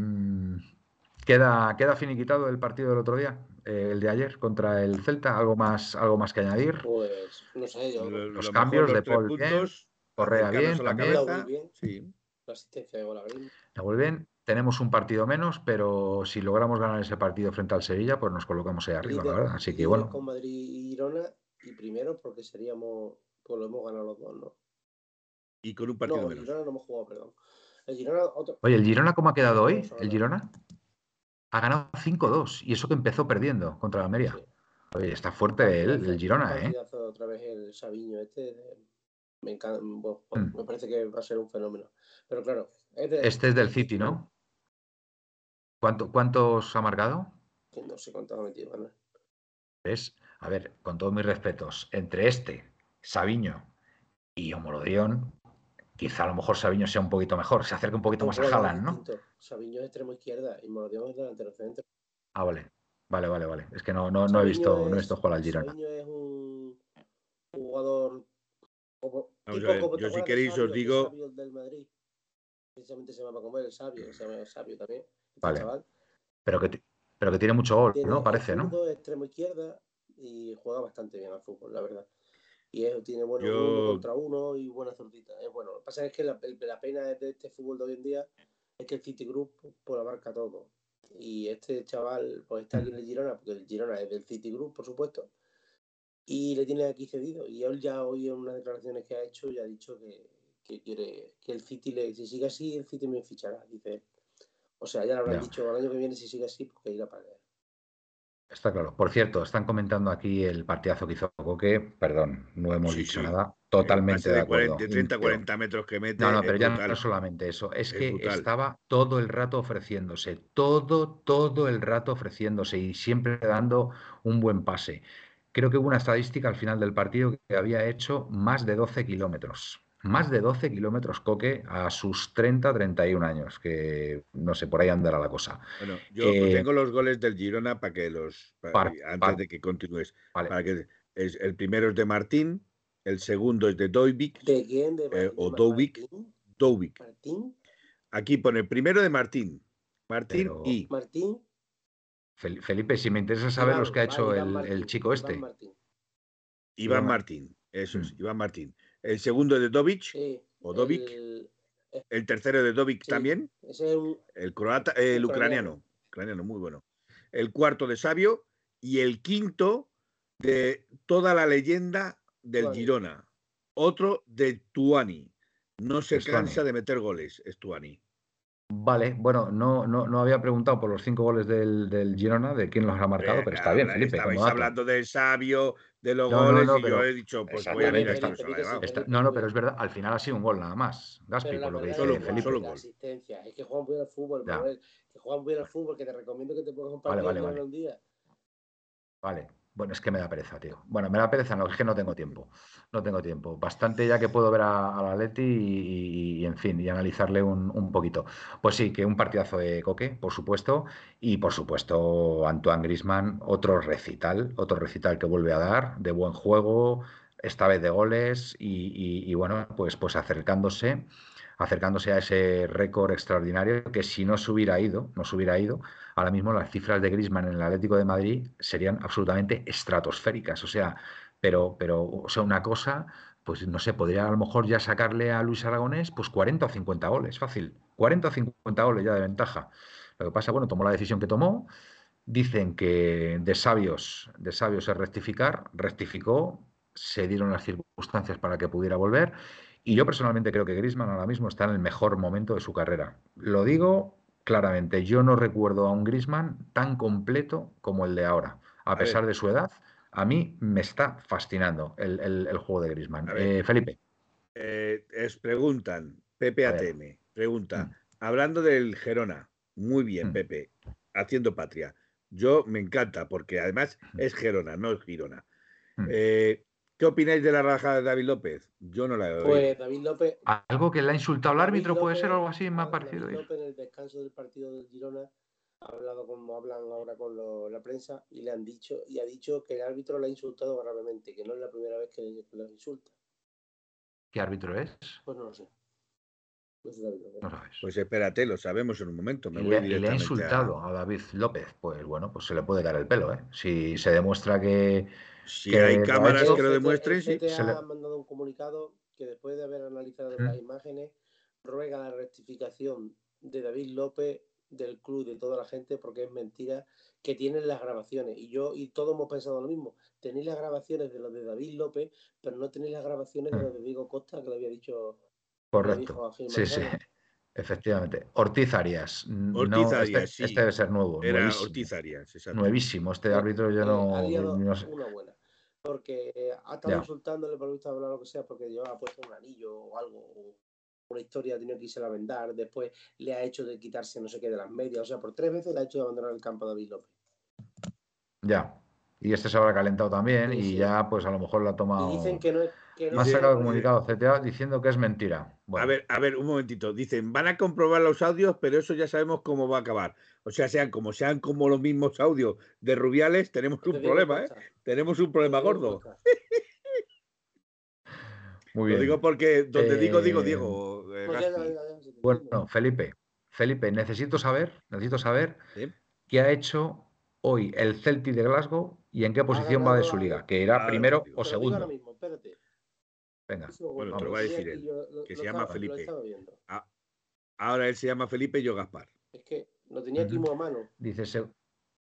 queda, queda finiquitado el partido del otro día, eh, el de ayer contra el Celta. ¿Algo más, algo más que añadir? Pues no sé, yo Los lo cambios mejor, de Paul bien, Correa bien la cabeza, bien. sí. La asistencia de. Ya muy bien. Tenemos un partido menos, pero si logramos ganar ese partido frente al Sevilla, pues nos colocamos ahí arriba, la verdad. Así que bueno, con Madrid y Girona y primero porque seríamos, pues lo hemos ganado los dos, ¿no? Y con un partido no, menos. Girona no hemos jugado, perdón. El Girona, otro. Oye, ¿el Girona cómo ha quedado hoy? ¿El. Girona? Ha ganado 5-2 y eso que empezó perdiendo contra la Almería. Sí. Oye, está fuerte el, el Girona, ¿eh? Otra vez el Sabiño este. de- me encanta, bueno, Mm. me parece que va a ser un fenómeno. Pero claro, es de- Este es del City, ¿no? ¿Cuánto, ¿Cuántos ha marcado? No sé cuántos ha metido, Manuel. Es, a ver, con todos mis respetos, entre este, Sabiño y Omolodión, quizá a lo mejor Sabiño sea un poquito mejor, se acerca un poquito más a Haaland, ¿no? Sabiño es extremo izquierda y Morodión es delantero centro. Ah, vale. Vale, vale, vale. Es que no, no, no he visto, no he visto jugar al Girona. Sabiño es un jugador. Como, tipo ver, como yo de queréis os Sabio, que digo- Sabio, el del Madrid. Precisamente se llama comer el sabio, se llama sabio también. este Vale. chaval. Pero que, pero que tiene mucho gol, Tiene- ¿no? Parece, ¿no? extremo izquierda y juega bastante bien al fútbol, la verdad. Y es- tiene Yo- uno contra uno y buena zurdita. Es bueno. Lo que pasa es que la, el- la pena de este fútbol de hoy en día es que el City Group pues, abarca todo. Y este chaval pues está aquí en el Girona, porque el Girona es del City Group, por supuesto, y le tiene aquí cedido. Y él ya hoy en unas declaraciones que ha hecho ya ha dicho que, que quiere que el City le, si sigue así, el City me fichará, dice él. O sea, ya le habrán Ya. dicho al año que viene si sigue así, porque irá para allá. Está claro. Por cierto, están comentando aquí el partidazo que hizo Coque. Perdón, no hemos Sí, dicho sí. nada. Totalmente pase de de acuerdo. 40, 30, Pero- 40 metros que mete. No, no, pero ya brutal. no solamente eso, es, Es que brutal. estaba todo el rato ofreciéndose, todo, todo el rato ofreciéndose y siempre dando un buen pase. Creo que hubo una estadística al final del partido que había hecho más de 12 kilómetros. Más de 12 kilómetros Coque a sus 30, 31 años, que no sé, por ahí andará la cosa. Bueno, yo Eh, tengo los goles del Girona para que los. antes de que continúes. Vale, Para que, es, el primero es de Martín, el segundo es de Doivik. ¿De quién? ¿De Eh, Martín? o Ma- Dovic. Martín? Aquí pone primero de Martín. Martín Pero- y. Martín. Fel- Felipe, si me interesa saber Iván, los que ha hecho Iván el, Martín, el chico Iván este. Martín. Iván Iván- Martín. Eso es, Mm. Iván Martín. El segundo es de Dovic. Sí, ¿O Dovic? el- El tercero de Dovic sí, también. Es. El croata, el Ucraniano. ucraniano. Ucraniano, muy bueno. El cuarto de Sabio. Y el quinto de toda la leyenda del Tuani. Girona. Otro de Tuani. No se Estuani. cansa de meter goles, es Tuani. Vale, bueno, no, no, no había preguntado por los cinco goles del, del Girona, de quién los ha marcado, Eh, pero está bien, Felipe. Estabais hablando del Sabio, de los No, goles, no, y pero- yo he dicho, pues voy a mirar esta Felipe, no, no, pero es verdad, al final ha sido un gol nada más, Gaspi, por lo que dice Solo es un que gol, Felipe. solo gol. asistencia. Es que juegan bien al fútbol. Manuel, Que juegan bien al fútbol, que te recomiendo que te pongas un Vale, partido vale, de vale. un día. Vale, Bueno, es que me da pereza, tío. Bueno, me da pereza, no, es que no tengo tiempo. No tengo tiempo. Bastante ya que puedo ver a, la Leti y, en fin, y analizarle un, poquito. Pues sí, que un partidazo de Coque, por supuesto. Y por supuesto, Antoine Grisman, otro recital, otro recital que vuelve a dar, de buen juego, esta vez de goles y, bueno, pues, pues acercándose acercándose a ese récord extraordinario que si no se hubiera ido, no se hubiera ido, ahora mismo las cifras de Griezmann en el Atlético de Madrid serían absolutamente estratosféricas. O sea, pero, pero, o sea, una cosa, pues no sé, podría a lo mejor ya sacarle a Luis Aragonés pues 40 o 50 goles, fácil. 40 o 50 goles ya de ventaja. Lo que pasa, bueno, tomó la decisión que tomó. Dicen que de sabios, de sabios es rectificar, rectificó, se dieron las circunstancias para que pudiera volver. Y yo personalmente creo que Griezmann ahora mismo está en el mejor momento de su carrera. Lo digo claramente, yo no recuerdo a un Grisman tan completo como el de ahora. A, pesar de su edad, a mí me está fascinando el, juego de Grisman. Eh, Felipe. Eh, es, preguntan, Pepe ATM, pregunta, mm. hablando del Gerona, muy bien, mm. Pepe, haciendo patria. Yo me encanta porque además mm. es Gerona, no es Girona. Eh, ¿Qué opináis de la raja de David López? Yo no la he oído. Pues David López. Algo que le ha insultado al árbitro puede ser algo así más parecido. David López en el descanso del partido del Girona ha hablado como hablan ahora con la prensa y le han dicho y ha dicho que el árbitro le ha insultado gravemente, que no es la primera vez que le, insulta. ¿Qué árbitro es? Pues no lo sé. No sabes. Pues espérate, lo sabemos en un momento. y, le, ha insultado a... David López. Pues bueno, pues se le puede dar el pelo, ¿eh? Si se demuestra que, si hay cámaras que lo demuestren, sí. Se ha mandado un comunicado que después de haber analizado las imágenes, ruega la rectificación de David López del club, de toda la gente, porque es mentira que tienen las grabaciones. Y yo y todos hemos pensado lo mismo. Tenéis las grabaciones de los de David López, pero no tenéis las grabaciones de mm. los de Diego Costa, que le había dicho. Correcto. sí, sí. Efectivamente. Ortiz Arias. Ortiz este, Arias, este, debe ser nuevo. Era nuevísimo. Ortiz Arias, Nuevísimo. Este árbitro yo no, no sé. Una buena porque ha estado insultándole por visto hablar lo que sea porque llevaba puesto un anillo o algo, o una historia ha tenido que irse a vendar, después le ha hecho de quitarse no sé qué de las medias, o sea, por tres veces le ha hecho de abandonar el campo a David López. Ya, y este se habrá calentado también y ya pues a lo mejor la ha tomado... Y dicen que no es... Ha sacado comunicado CTA diciendo que es mentira. A ver, a ver, un momentito. Dicen, van a comprobar los audios, pero eso ya sabemos cómo va a acabar. O sea, sean como sean como los mismos audios de Rubiales, tenemos un problema, ¿eh? Tenemos un problema gordo. <laughs> Muy bien. Lo digo porque donde digo, digo, Diego. Eh, pues bueno, Felipe, Felipe, necesito saber, necesito saber qué ha hecho hoy el Celtic de Glasgow y en qué posición va de su liga, que era primero o segundo. Venga, bueno, te lo voy a decir él, que se llama Felipe. Ah, ahora él se llama Felipe y yo Gaspar. Es que lo tenía aquí a mano. Dice,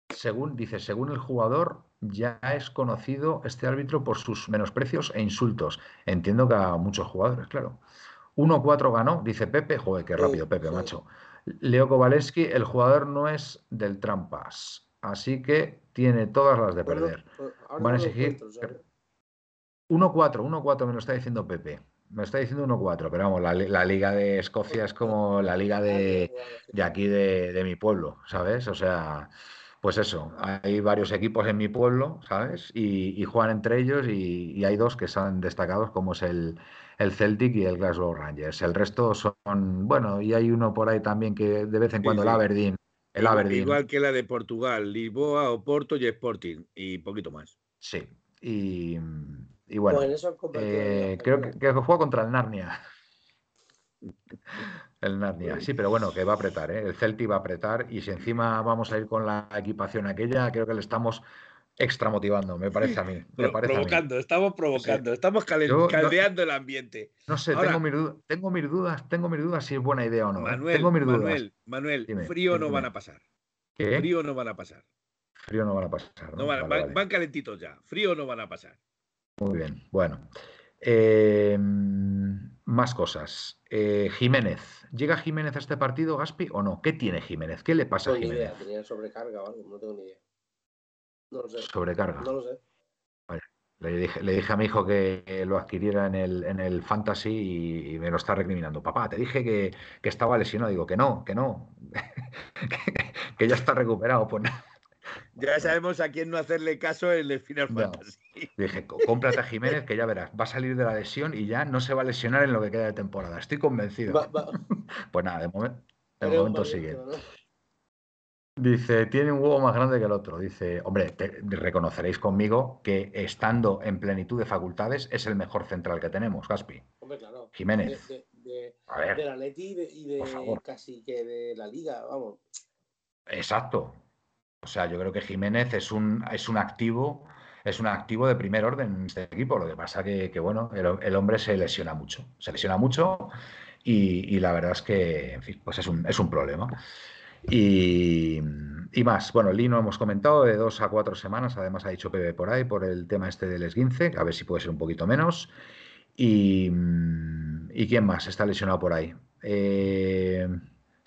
según, dice, según el jugador, ya es conocido este árbitro por sus menosprecios e insultos. Entiendo que a muchos jugadores, claro. 1-4 ganó, dice Pepe. Joder, qué rápido, Pepe, macho. Leo Kowaleski, el jugador no es del Trampas, así que tiene todas las de perder. Van a exigir. 1-4, 1-4 me lo está diciendo Pepe. Me está diciendo 1-4, pero vamos, la, liga de Escocia es como la liga de, aquí de, mi pueblo, ¿sabes? O sea, pues eso, hay varios equipos en mi pueblo, ¿sabes? Y, juegan entre ellos y, hay dos que son destacados, como es el, el, Celtic y el Glasgow Rangers. El resto son, bueno, y hay uno por ahí también que de vez en cuando el Aberdeen. El Aberdeen. Igual que la de Portugal, Lisboa, Oporto y Sporting, y poquito más. Sí, y y bueno, eh, creo que, juega contra el Narnia. <laughs> El Narnia, sí, pero bueno, que va a apretar, ¿eh? el Celti va a apretar y si encima vamos a ir con la equipación aquella, creo que le estamos extra motivando, me parece a mí. <laughs> Me parece provocando, estamos provocando, estamos caldeando el ambiente. No sé, tengo, mis dudas, tengo mis dudas, tengo mis dudas si es buena idea o no. ¿eh? Manuel, tengo mis Manuel, Manuel, frío no van a pasar. Frío no van a pasar. Frío no van a pasar. van calentitos ya, frío no van a pasar. Muy bien, bueno. Em, más cosas. Eh, Jiménez. ¿Llega Jiménez a este partido, Gaspi, o no? ¿Qué tiene Jiménez? ¿Qué le pasa a Jiménez? Ni idea. Tenía sobrecarga o algo, no tengo ni idea. No lo sé. Sobrecarga. No lo sé. Le dije, le dije, a mi hijo que lo adquiriera en el, en el Fantasy y, me lo está recriminando. Papá, te dije que, que estaba lesionado. Digo, que no, que no. <laughs> que, ya está recuperado. Pues Ya sabemos a quién no hacerle caso en el Final No. Fantasy. Dije, "Co- cómprate a Jiménez, que ya verás, va a salir de la lesión y ya no se va a lesionar en lo que queda de temporada. Estoy convencido. Va- va- <laughs> Pues nada, de, momen- de momento sigue. ¿no? Dice, tiene un huevo más grande que el otro. Dice, hombre, te- reconoceréis conmigo que estando en plenitud de facultades es el mejor central que tenemos, Gaspi. Hombre, claro. Jiménez. De, de, de, A ver. del Atleti y de, y de casi que de la liga, vamos. Exacto. O sea, yo creo que Jiménez es un, es un activo, es un activo de primer orden en este equipo. Lo que pasa que, que bueno, el, hombre se lesiona mucho. Se lesiona mucho y, la verdad es que, pues es un, es un problema. Y, y más, bueno, Lino hemos comentado de dos a cuatro semanas, además ha dicho Pepe por ahí, por el tema este del esguince, a ver si puede ser un poquito menos. Y, ¿y quién más está lesionado por ahí? Eh,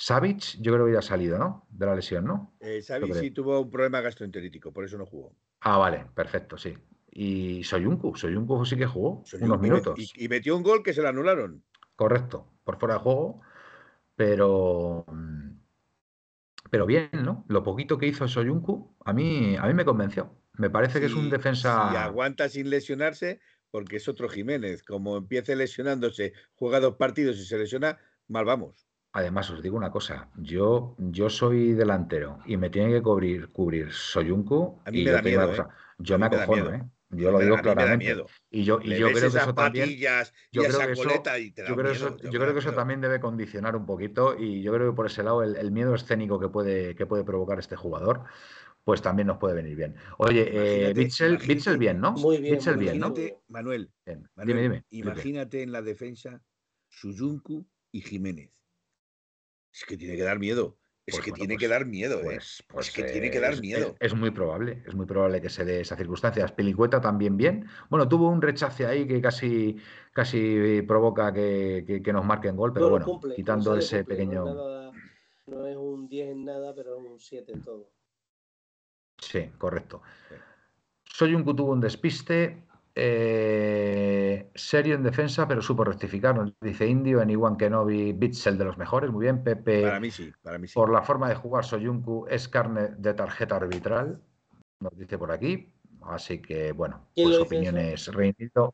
Savic, yo creo que ya ha salido, ¿no? De la lesión, ¿no? Eh, creo. sí tuvo un problema gastroenterítico, por eso no jugó. Ah, vale, perfecto, sí. Y Soyuncu, Soyuncu sí que jugó unos minutos. Y, y metió un gol que se lo anularon. Correcto, por fuera de juego, pero mm, pero bien, ¿no? Lo poquito que hizo Soyuncu, a mí, a mí me convenció. Me parece que es un defensa. Si aguanta sin lesionarse, porque es otro Jiménez. Como empiece lesionándose, juega dos partidos y se lesiona, mal vamos. Además, os digo una cosa, yo, yo soy delantero y me tiene que cubrir, cubrir Soyuncu. A mí y me yo da miedo, cosa, yo A me acojono. ¿eh? Yo lo digo claramente. Y yo, y Le yo creo que eso también. yo creo que eso- Yo creo, yo que eso también debe condicionar un poquito y yo creo que por ese lado el, el miedo escénico que puede, que puede provocar este jugador, pues también nos puede venir bien. Oye, eh, Bitzel, Bitzel bien, ¿no? Muy bien, Bitzel bien, ¿no? Manuel, Bien. Manuel, Dime, dime. Imagínate en la defensa Suyuncu y Jiménez. Es que tiene que dar miedo. Es Pues que bueno, tiene pues- que dar miedo, ¿eh? Pues, pues, que tiene que dar es- miedo. Es, es muy probable, es muy probable que se dé esa circunstancia. Pelicueta también bien. Bueno, tuvo un rechace ahí que casi, casi provoca que, que- que nos marquen gol, pero Bueno, bueno, cumple, quitando ese cumple, pequeño. No es, nada- no es un 10 en nada, pero es un 7 en todo. Sí, correcto. Sí. Soyuncu tuvo un despiste eh, serio en defensa, pero supo rectificar. Nos dice Indio, en Iwan Kenobi, Bitzel de los mejores. Muy bien, Pepe. Para mí sí, para mí sí. Por la forma de jugar, Soyuncu es carne de tarjeta arbitral, nos dice por aquí. Así que, bueno, ¿Quién pues eso? opiniones. Reinildo.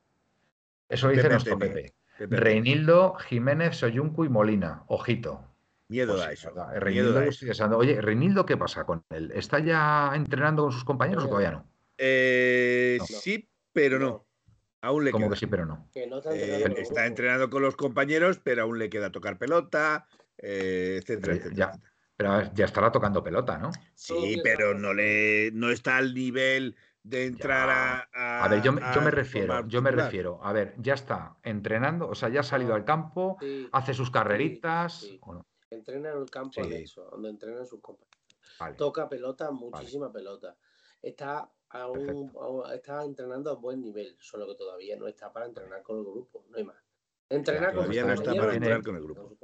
Eso lo dice Pepe nuestro. Pepe. Pepe, Reinildo, Jiménez, Soyuncu y Molina. Ojito. Miedo Pues da sí, eso. verdad. Miedo yo eso. estoy deseando- Oye, Reinildo, ¿qué pasa con él? ¿Está ya entrenando con sus compañeros o todavía no? Eh, No. sí, pero no. Aún le Como queda. que sí, pero no. Que no está Eh, entrenando con el está entrenando con los compañeros, pero aún le queda tocar pelota, eh, etcétera, Pero etcétera. ya, pero a ya estará tocando pelota, ¿no? Sí, pero no le no está al nivel de entrar a, a. A ver, yo, me- yo me a refiero, yo me refiero, a ver, ya está entrenando, o sea, ya ha salido al campo, Sí, hace sus carreritas. sí. ¿o no? entrena en el campo Sí. anexo, donde entrenan sus compañeros. Vale. Toca pelota, muchísima pelota. Está, a un- Perfecto. a un- está entrenando a buen nivel, solo que todavía no está para entrenar con el grupo, no hay más. Entrenar con todavía no está para entrenar con el grupo.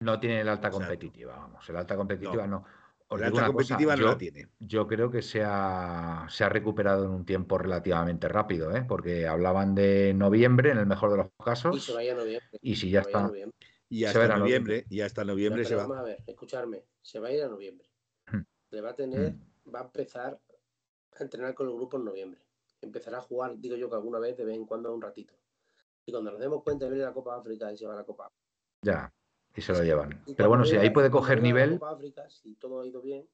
No tiene el alta Exacto. competitiva, vamos. El alta competitiva no. Os La alta cosa, competitiva no yo, la tiene. yo creo que se ha, se ha recuperado en un tiempo relativamente rápido, ¿eh? porque hablaban de noviembre en el mejor de los Y casos. se vaya a noviembre. Y si ya se está. noviembre. Y Se hasta verá noviembre, y hasta noviembre Pero se va. Vamos a ver, escucharme, se va a ir a noviembre. Hmm. Le va a tener, va a empezar a entrenar con el grupo en noviembre. Empezará a jugar, digo yo que alguna vez de vez en cuando un ratito. Y cuando nos demos cuenta viene la Copa África y se va a la Copa África. Ya, y se lo llevan. Pero bueno, si ahí puede coger la nivel, Copa África, si todo ha ido bien,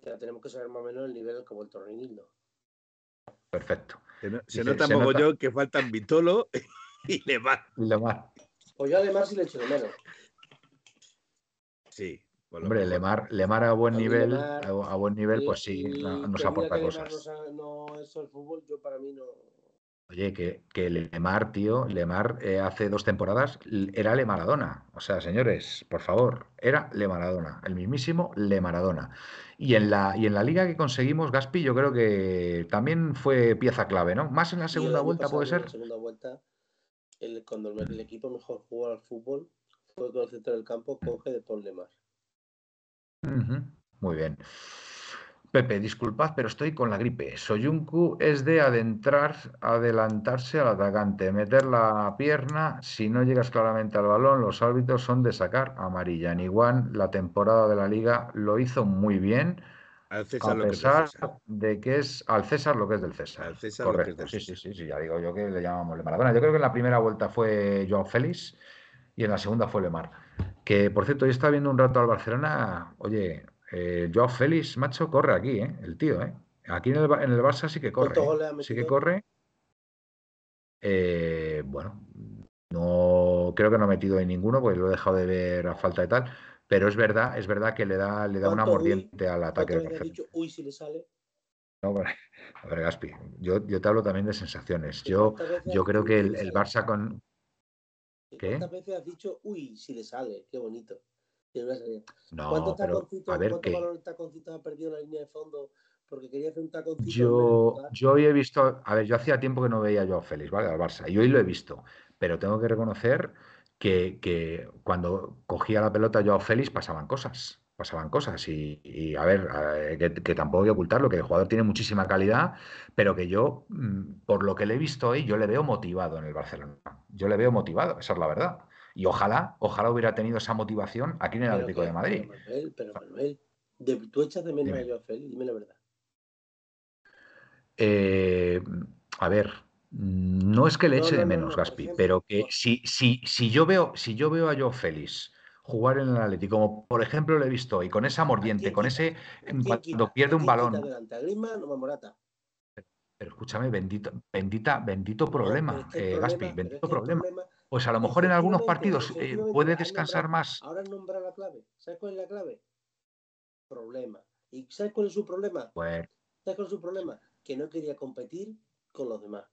ya tenemos que saber más o menos el nivel que ha vuelto Reinildo. perfecto. Se, no- se Dice- nota se mogollón que faltan Vitolo <laughs> y Lemar. Y Lemar. Pues yo además sí le echo de menos. Sí. Hombre, mejor. Lemar, Lemar a buen A nivel, Lemar- a, buen nivel, Y- pues sí, nos aporta cosas. No, sabe- no es el fútbol, yo para mí no. Oye, que, que Lemar, tío, Lemar eh, hace dos temporadas era Le Maradona. O sea, señores, por favor, era Le Maradona, el mismísimo Le Maradona. Y en la, y en la liga que conseguimos, Gaspi, yo creo que también fue pieza clave, ¿no? Más en la segunda vuelta pasado, puede en la ser. segunda vuelta, el- cuando el, el equipo mejor jugó al fútbol fue con el centro del campo, coge de Paul Lemar. Muy bien. Pepe, disculpad, pero estoy con la gripe. Soyuncu es de adentrar, adelantarse al atacante, meter la pierna. Si no llegas claramente al balón, los árbitros son de sacar amarilla. En Iguan, la temporada de la liga lo hizo muy bien. Al César a lo que pesar César. de que es al César lo que es del César. Al César lo que es Correcto, sí, sí, sí, sí, ya digo yo que le llamamos Le Maradona. Yo creo que en la primera vuelta fue Joao Félix y en la segunda fue Lemar. Que por cierto, yo estaba viendo un rato al Barcelona, oye, eh, Joao Félix, macho, corre aquí, ¿eh? El tío, ¿eh? Aquí en el, en el Barça sí que corre. ¿Cuántos ¿eh? Sí que corre. Eh, bueno, no creo que no ha metido ahí ninguno, porque lo he dejado de ver a falta de tal. Pero es verdad, es verdad que le da, le da una mordiente al ataque del ¿Cuántas veces has Barcelona. dicho, uy, si le sale? No, bueno, <laughs> a ver, Gaspi, yo, yo te hablo también de sensaciones. ¿Y Yo, yo creo que el, el? Barça con. ¿Y ¿Qué? ¿Cuántas veces has dicho, uy, si le sale? Qué bonito. No, ¿Cuántos taconcitos, taconcitos ha perdido la línea de fondo porque quería hacer un taconcito Yo, yo hoy he visto, a ver, yo hacía tiempo que no veía yo a Félix, ¿vale? Al Barça, y hoy lo he visto, pero tengo que reconocer que, que cuando cogía la pelota yo a Félix pasaban cosas, pasaban cosas, y, y, a ver, eh, que, que tampoco hay que ocultarlo, que el jugador tiene muchísima calidad, pero que yo, mm, por lo que le he visto hoy, yo le veo motivado en el Barcelona, yo le veo motivado, esa es la verdad, y ojalá, ojalá hubiera tenido esa motivación aquí en el Pero Atlético que, de Madrid. pero Manuel, pero Manuel, de- tú echas de menos Dime. a Joao Félix, dime la verdad. Eh, a ver, no es que le eche no, de no, menos, no, Gaspi, ejemplo, pero que si, si, si yo veo, si yo veo a Joao Félix jugar en el Atleti, como por ejemplo lo he visto hoy, con esa ¿A mordiente, quién con ese ¿A quién cuando quita? pierde ¿A un quién balón, Morata? pero escúchame, bendito, bendita, bendito pero es problema, que eh, Gaspi, pero es bendito que problema. problema, Pues a lo mejor en algunos partidos eh, puede descansar más. ahora has nombrado la clave. ¿Sabes cuál es la clave? Problema. ¿Y sabes cuál es su problema? Pues ¿Sabes cuál es su problema? Que no quería competir con los demás.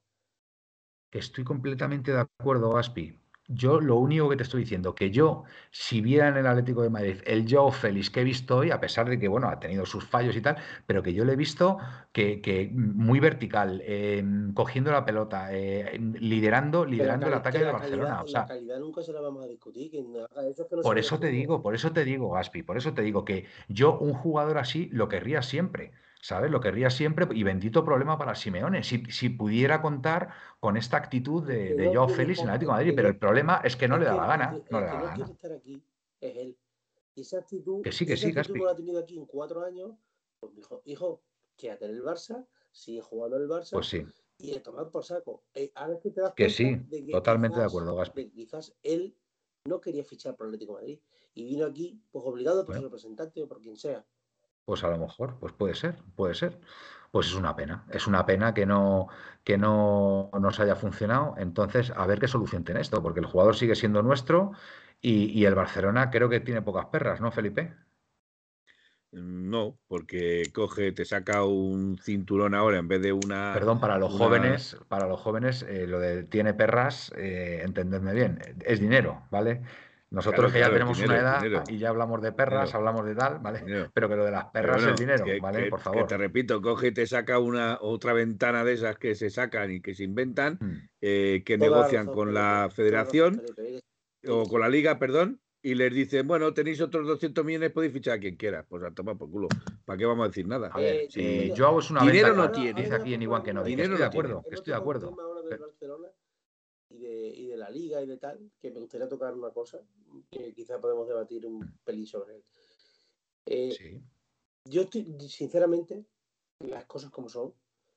estoy completamente de acuerdo, Gaspi. Yo lo único que te estoy diciendo, que yo, si viera en el Atlético de Madrid el Joao Félix que he visto hoy, a pesar de que, bueno, ha tenido sus fallos y tal, pero que yo le he visto que, que muy vertical, eh, cogiendo la pelota, eh, liderando, liderando el ataque la Barcelona. calidad, O la sea, calidad nunca se la vamos a discutir. Que no haga eso es que no por de eso te digo, por eso te digo, Gaspi, por eso te digo que yo, un jugador así, lo querría siempre, ¿sabes? Lo querría siempre y bendito problema para Simeone, si, si pudiera contar con esta actitud de, de Joao Félix en el Atlético de Madrid, pero el problema es que no le da la gana, no le da la no quiere gana. estar aquí es él. Y esa actitud, Que sí, que esa sí, actitud la ha tenido aquí en cuatro años. Pues dijo, hijo, quédate en el Barça, sigue jugando en el Barça Pues sí, y a tomar por saco. Eh, ahora es que te das que sí, de que totalmente de acuerdo, Gaspi. quizás él no quería fichar por el Atlético de Madrid y vino aquí pues obligado por su representante o por quien sea. Pues a lo mejor, pues puede ser, puede ser. Pues es una pena, es una pena que no, que no nos haya funcionado. Entonces, a ver qué solución tiene esto, porque el jugador sigue siendo nuestro y, y el Barcelona creo que tiene pocas perras, ¿no, Felipe? No, porque coge, te saca un cinturón ahora en vez de una, Perdón, para los una jóvenes, para los jóvenes, eh, lo de tiene perras, eh, entendedme bien, es dinero, ¿vale? Nosotros Claro, que ya claro, tenemos dinero, una edad dinero, y ya hablamos de perras, dinero, hablamos de tal, ¿vale? dinero. Pero que lo de las perras es bueno, dinero, que, ¿vale? que- Por que favor. te repito, coge y te saca una otra ventana de esas que se sacan y que se inventan, Mm. eh, que Toda negocian razón, con la federación o con la liga, perdón, y les dicen, bueno, tenéis otros 200 millones, podéis fichar a quien quiera. Pues a tomar por culo. ¿Para qué vamos a decir nada? A ver, Eh, Si eh, Joao es una dinero venta no tiene, dice aquí en Igual que no, que dinero estoy de no tiene. acuerdo, que el estoy de acuerdo. tema ahora del Pero- Barcelona y de, y de la liga y de tal, que me gustaría tocar una cosa que quizá podemos debatir un pelín sobre él. Eh, Sí, yo estoy, sinceramente, las cosas como son,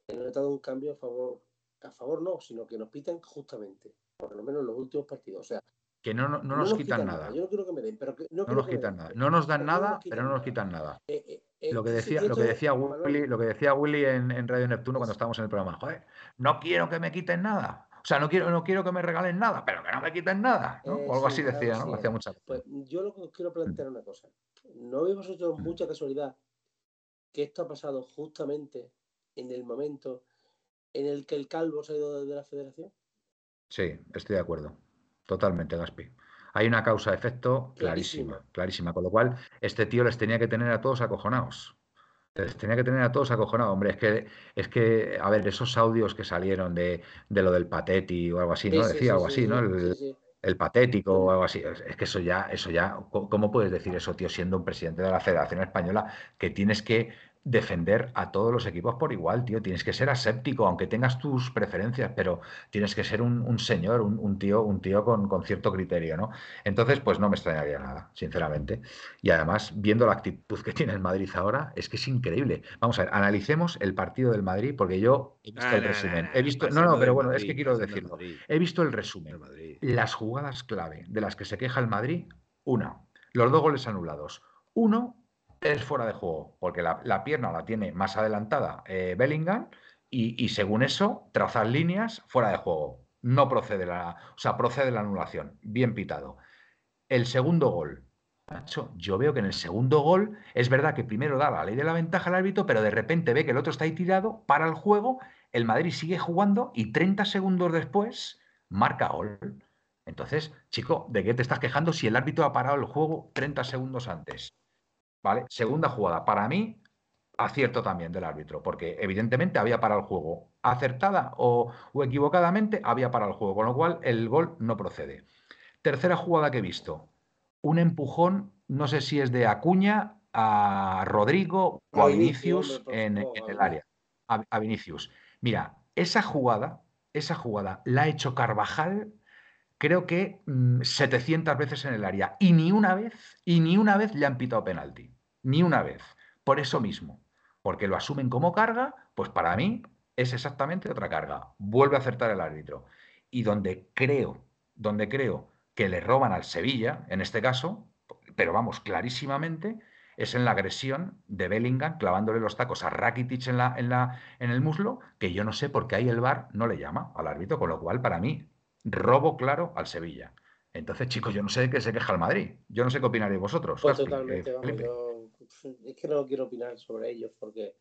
he notado un cambio a favor, a favor no, sino que nos pitan justamente, por lo menos en los últimos partidos. O sea, que no, no, no no nos nos quitan nada, Yo no quiero que me den, pero que, no nos que quitan nada. No nos dan nada, pero quitan no nos nada. quitan nada. Eh, eh, eh, Lo que decía, lo que decía Willy, lo que decía Willy en, en Radio Neptuno cuando es- estábamos en el programa, joder, no quiero que me quiten nada. O sea, no quiero, no quiero que me regalen nada, pero que no me quiten nada, ¿no? eh, O algo sí, así decía, ¿no? Hacía mucha Pues yo lo que os quiero plantear es una cosa. ¿No veis vosotros mucha casualidad que esto ha pasado justamente en el momento en el que el calvo se ha ido de la federación? Sí, estoy de acuerdo. Totalmente, Gaspi. Hay una causa-efecto clarísima, Clarísima. clarísima. Con lo cual, este tío les tenía que tener a todos acojonados. Les tenía que tener a todos acojonados. Hombre, es que, es que, a ver, esos audios que salieron de, de lo del Pateti o algo así, Sí, ¿no? sí, Decía sí, algo sí, así, ¿no? El, patético o algo así. Es que eso ya, eso ya, ¿cómo puedes decir eso, tío, siendo un presidente de la Federación Española que tienes que defender a todos los equipos por igual, tío. Tienes que ser aséptico, aunque tengas tus preferencias, pero tienes que ser un, señor, un, tío, un tío con, con, cierto criterio, ¿no? Entonces, pues no me extrañaría nada, sinceramente. Y además, viendo la actitud que tiene el Madrid ahora, es que es increíble. Vamos a ver, analicemos el partido del Madrid, porque yo he visto el resumen. he visto, no, no, pero bueno, es que quiero decirlo. He visto el resumen. Las jugadas clave de las que se queja el Madrid, una, los dos goles anulados. Uno, es fuera de juego, porque la, pierna la tiene más adelantada eh, Bellingham y, según eso, trazar líneas fuera de juego. No procede la, o sea, procede la anulación. Bien pitado. El segundo gol. Yo veo que en el segundo gol es verdad que primero da la ley de la ventaja al árbitro, pero de repente ve que el otro está ahí tirado, para el juego, el Madrid sigue jugando y 30 segundos después marca gol. Entonces, chico, ¿de qué te estás quejando si el árbitro ha parado el juego 30 segundos antes? ¿Vale? Segunda jugada. Para mí, acierto también del árbitro, porque evidentemente había para el juego. Acertada o, equivocadamente, había para el juego, con lo cual el gol no procede. Tercera jugada que he visto. Un empujón, no sé si es de Acuña a Rodrigo o a Vinicius en, el área. A, Vinicius. Mira, esa jugada, esa jugada la ha hecho Carvajal creo que 700 mm, veces en el área y ni una vez, y ni una vez le han pitado penalti, ni una vez. Por eso mismo, porque lo asumen como carga, pues para mí es exactamente otra carga. Vuelve a acertar el árbitro. Y donde creo, donde creo que le roban al Sevilla, en este caso, pero vamos, clarísimamente, es en la agresión de Bellingham clavándole los tacos a Rakitic en, la, en, la, en el muslo, que yo no sé por qué ahí el VAR no le llama al árbitro, con lo cual para mí robo claro al Sevilla. Entonces, chicos, yo no sé de qué se queja el Madrid. Yo no sé qué opinaréis vosotros. Pues totalmente, es que no quiero opinar sobre ellos porque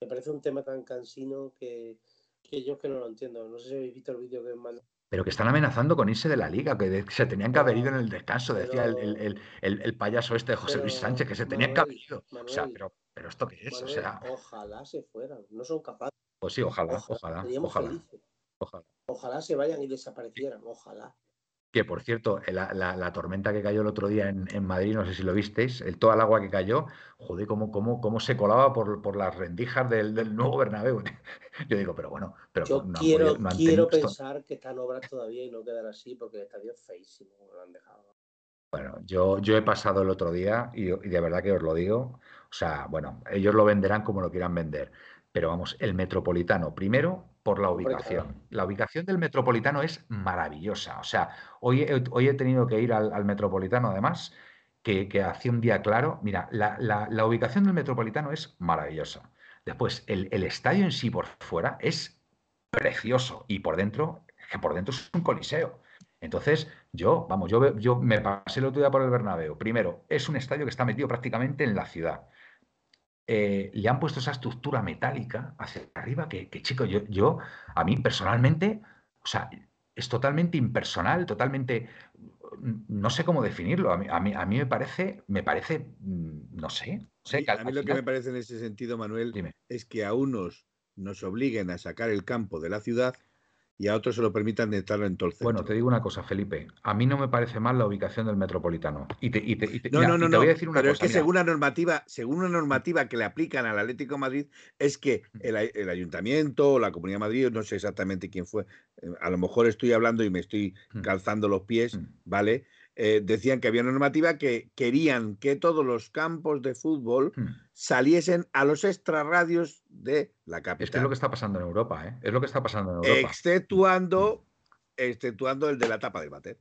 me parece un tema tan cansino que, que yo que no lo entiendo. No sé si habéis visto el vídeo que me pero que están amenazando con irse de la liga, que se tenían que haber ido en el descanso, decía el, payaso este de José Luis Sánchez, que se tenían que haber ido. o sea, pero, pero esto qué es, o sea. Ojalá se fueran, no son capaces. Pues sí, ojalá, ojalá. Ojalá. ojalá. Ojalá se vayan y desaparecieran, ojalá. Que por cierto, la, tormenta que cayó el otro día en, Madrid, no sé si lo visteis, el, toda el agua que cayó, joder, cómo, cómo, cómo se colaba por, las rendijas del, nuevo Bernabéu. <laughs> Yo digo, pero bueno, pero Yo quiero, quiero pensar que están obras todavía y no quedar así porque el estadio es feísimo, lo han dejado. Bueno, yo, yo he pasado el otro día y, y de verdad que os lo digo, o sea, bueno, ellos lo venderán como lo quieran vender, pero vamos, el metropolitano, primero, por la ubicación. La ubicación del metropolitano es maravillosa. O sea, hoy, he, hoy he tenido que ir al, metropolitano, además, que, que hacía un día claro. Mira, la, ubicación del metropolitano es maravillosa. Después, el, estadio en sí por fuera es precioso y por dentro, que por dentro es un coliseo. Entonces, yo, vamos, yo, yo me pasé el otro día por el Bernabéu. Primero, es un estadio que está metido prácticamente en la ciudad. Eh, le han puesto esa estructura metálica hacia arriba que, chico, yo, yo, a mí personalmente, o sea, es totalmente impersonal, totalmente, no sé cómo definirlo. A mí, a mí, me parece, me parece, mm, no sé. a mí lo que me parece en ese sentido, Manuel, es que a unos nos obliguen a sacar el campo de la ciudad y a otros se lo permitan estar en todo el Bueno, te digo una cosa, Felipe. A mí no me parece mal la ubicación del metropolitano. Y te, y te, no, no, no, te voy a decir una pero es que según la normativa, según una normativa que le aplican al Atlético de Madrid, es que el, el ayuntamiento o la Comunidad de Madrid, no sé exactamente quién fue, eh, a lo mejor estoy hablando y me estoy mm. calzando los pies, mm. ¿vale? Eh, decían que había una normativa que querían que todos los campos de fútbol hmm. Saliesen a los extrarradios de la capital. Es que es lo que está pasando en Europa, ¿eh? Es lo que está pasando en Europa. Exceptuando, exceptuando el de la tapa del bater.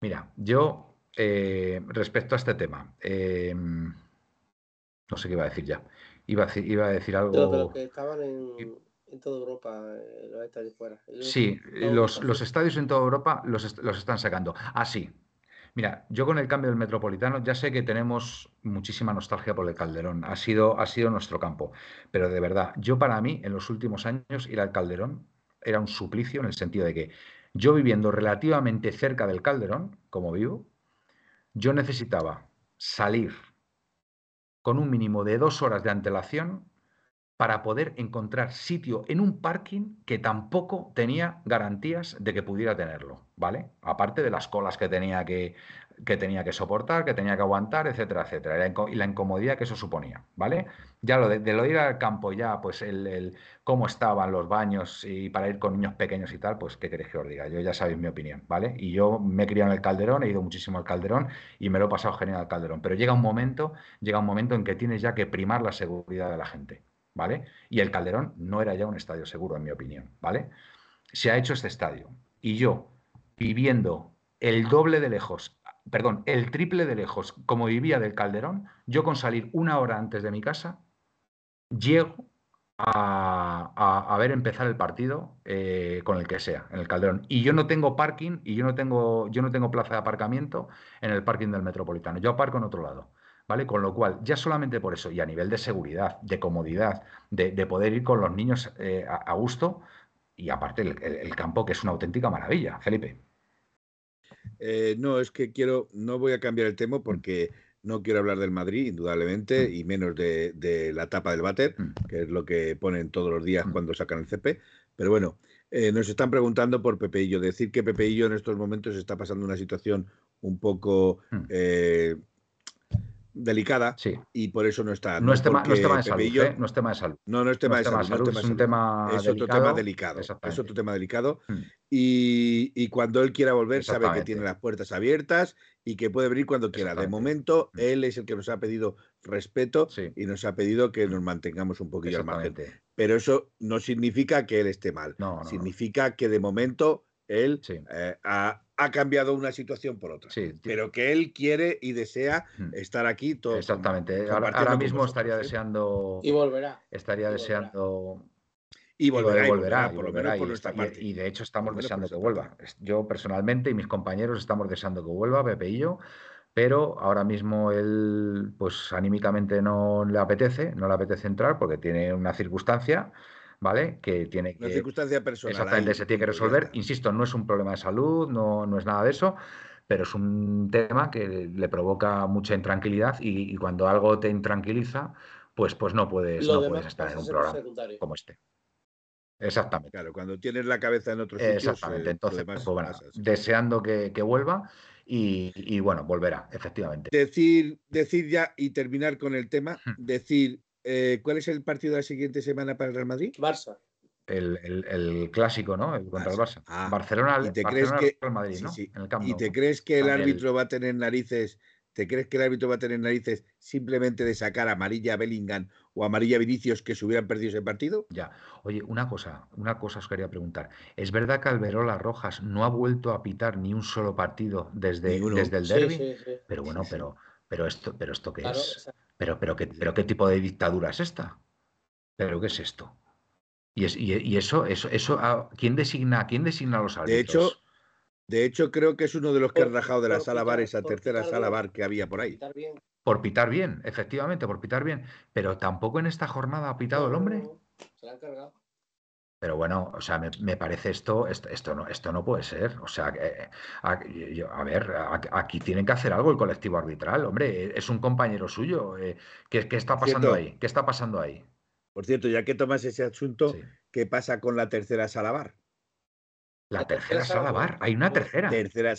Mira, yo, eh, respecto a este tema, em, no sé qué iba a decir ya. Iba a decir, iba a decir algo. que estaban en en toda Europa eh, los estadios fuera. Sí, los, estadios en toda Europa los, están sacando. Ah, sí. Mira, yo con el cambio del Metropolitano ya sé que tenemos muchísima nostalgia por el Calderón. Ha sido, ha sido nuestro campo. Pero de verdad, yo para mí, en los últimos años, ir al Calderón era un suplicio en el sentido de que yo viviendo relativamente cerca del Calderón, como vivo, yo necesitaba salir con un mínimo de dos horas de antelación para poder encontrar sitio en un parking que tampoco tenía garantías de que pudiera tenerlo, ¿vale? Aparte de las colas que tenía que, que tenía que soportar, que tenía que aguantar, etcétera, etcétera, y la incomodidad que eso suponía, ¿vale? Ya lo de, lo de ir al campo, ya, pues el, cómo estaban los baños y para ir con niños pequeños y tal, pues qué queréis que os diga, yo ya sabéis mi opinión, ¿vale? Y yo me he criado en el Calderón, he ido muchísimo al Calderón y me lo he pasado genial al Calderón, pero llega un momento, llega un momento en que tienes ya que primar la seguridad de la gente, ¿vale? Y el Calderón no era ya un estadio seguro, en mi opinión, ¿vale? Se ha hecho este estadio y yo, viviendo el doble de lejos perdón, el triple de lejos, como vivía del Calderón, yo con salir una hora antes de mi casa, llego a, ver empezar el partido eh, con el que sea, en el Calderón. Y yo no tengo parking y yo no tengo, yo no tengo plaza de aparcamiento en el parking del Metropolitano. Yo aparco en otro lado. ¿Vale? Con lo cual, ya solamente por eso, y a nivel de seguridad, de comodidad, de, poder ir con los niños eh, a, gusto, y aparte el campo, que es una auténtica maravilla, Felipe. Eh, no, es que quiero, no voy a cambiar el tema mm. porque no quiero hablar del Madrid, indudablemente, mm. y menos de, la tapa del váter, mm. que es lo que ponen todos los días cuando sacan el CP. Pero bueno, eh, nos están preguntando por Pepeillo. Decir que Pepeillo en estos momentos está pasando una situación un poco eh, delicada sí. y por eso no está. No, es, tema, no es tema de salud. ¿eh? No es tema de salud. No, no es tema, de, salud, Es, un tema es otro tema delicado. Es otro tema delicado. Hmm. Y, y, cuando él quiera volver, sabe que tiene las puertas abiertas y que puede venir cuando quiera. De momento, hmm. él es el que nos ha pedido respeto y nos ha pedido que nos mantengamos un poquillo al margen. Pero eso no significa que él esté mal. No, significa que de momento él eh, ha, cambiado una situación por otra. pero que él quiere y desea estar aquí todo. Exactamente. Ahora, mismo estaría deseando. Y volverá. Estaría deseando. Y volverá, y volverá, por lo menos por nuestra parte. Y, de hecho estamos deseando que vuelva. Yo personalmente y mis compañeros estamos deseando que vuelva, Pepe y yo, pero ahora mismo él, pues anímicamente no le apetece, no le apetece entrar porque tiene una circunstancia ¿vale? Que tiene que... Una circunstancia personal. Exactamente, se tiene que resolver. Insisto, no es un problema de salud, no, no es nada de eso, pero es un tema que le provoca mucha intranquilidad y, cuando algo te intranquiliza, pues, pues no puedes, no puedes estar en un programa como este. Exactamente. Claro, cuando tienes la cabeza en otro sitio. Exactamente. Eh, Entonces, pues, bueno, deseando que, vuelva y, y, bueno, volverá, efectivamente. Decir, decir ya y terminar con el tema, decir eh, ¿Cuál es el partido de la siguiente semana para el Real Madrid? Barça. El, clásico, ¿no? El contra el Barça. Ah, Barcelona, ¿y te crees que, Real Madrid, ¿no? ¿Y te crees que el árbitro va a tener narices? ¿Te crees que el árbitro va a tener narices simplemente de sacar amarilla a Bellingham o amarilla a Vinicius que se hubieran perdido ese partido? Ya. Oye, una cosa, una cosa os quería preguntar. ¿Es verdad que Alberola Rojas no ha vuelto a pitar ni un solo partido desde, desde el derby? pero bueno, pero, pero esto, pero esto qué es? Pero, pero, ¿qué, pero ¿qué tipo de dictadura es esta? ¿Pero qué es esto? Y, es, y, eso, eso, eso, ah, ¿quién designa, quién designa a los árbitros? De hecho, de hecho, creo que es uno de los que ha rajado de la sala bar, esa tercera sala bar que había por ahí. Por pitar bien, efectivamente, por pitar bien. Pero tampoco en esta jornada ha pitado el hombre. Se la han cargado. Pero bueno, o sea, me, parece esto, esto, no, esto no puede ser. O sea, a, ver, aquí tienen que hacer algo el colectivo arbitral, hombre, es un compañero suyo. Eh, ¿qué, está pasando ahí? ¿Qué está pasando ahí? Por cierto, ya que tomas ese asunto, ¿qué pasa con la tercera salabar? La tercera salabar, hay una tercera. Tercera,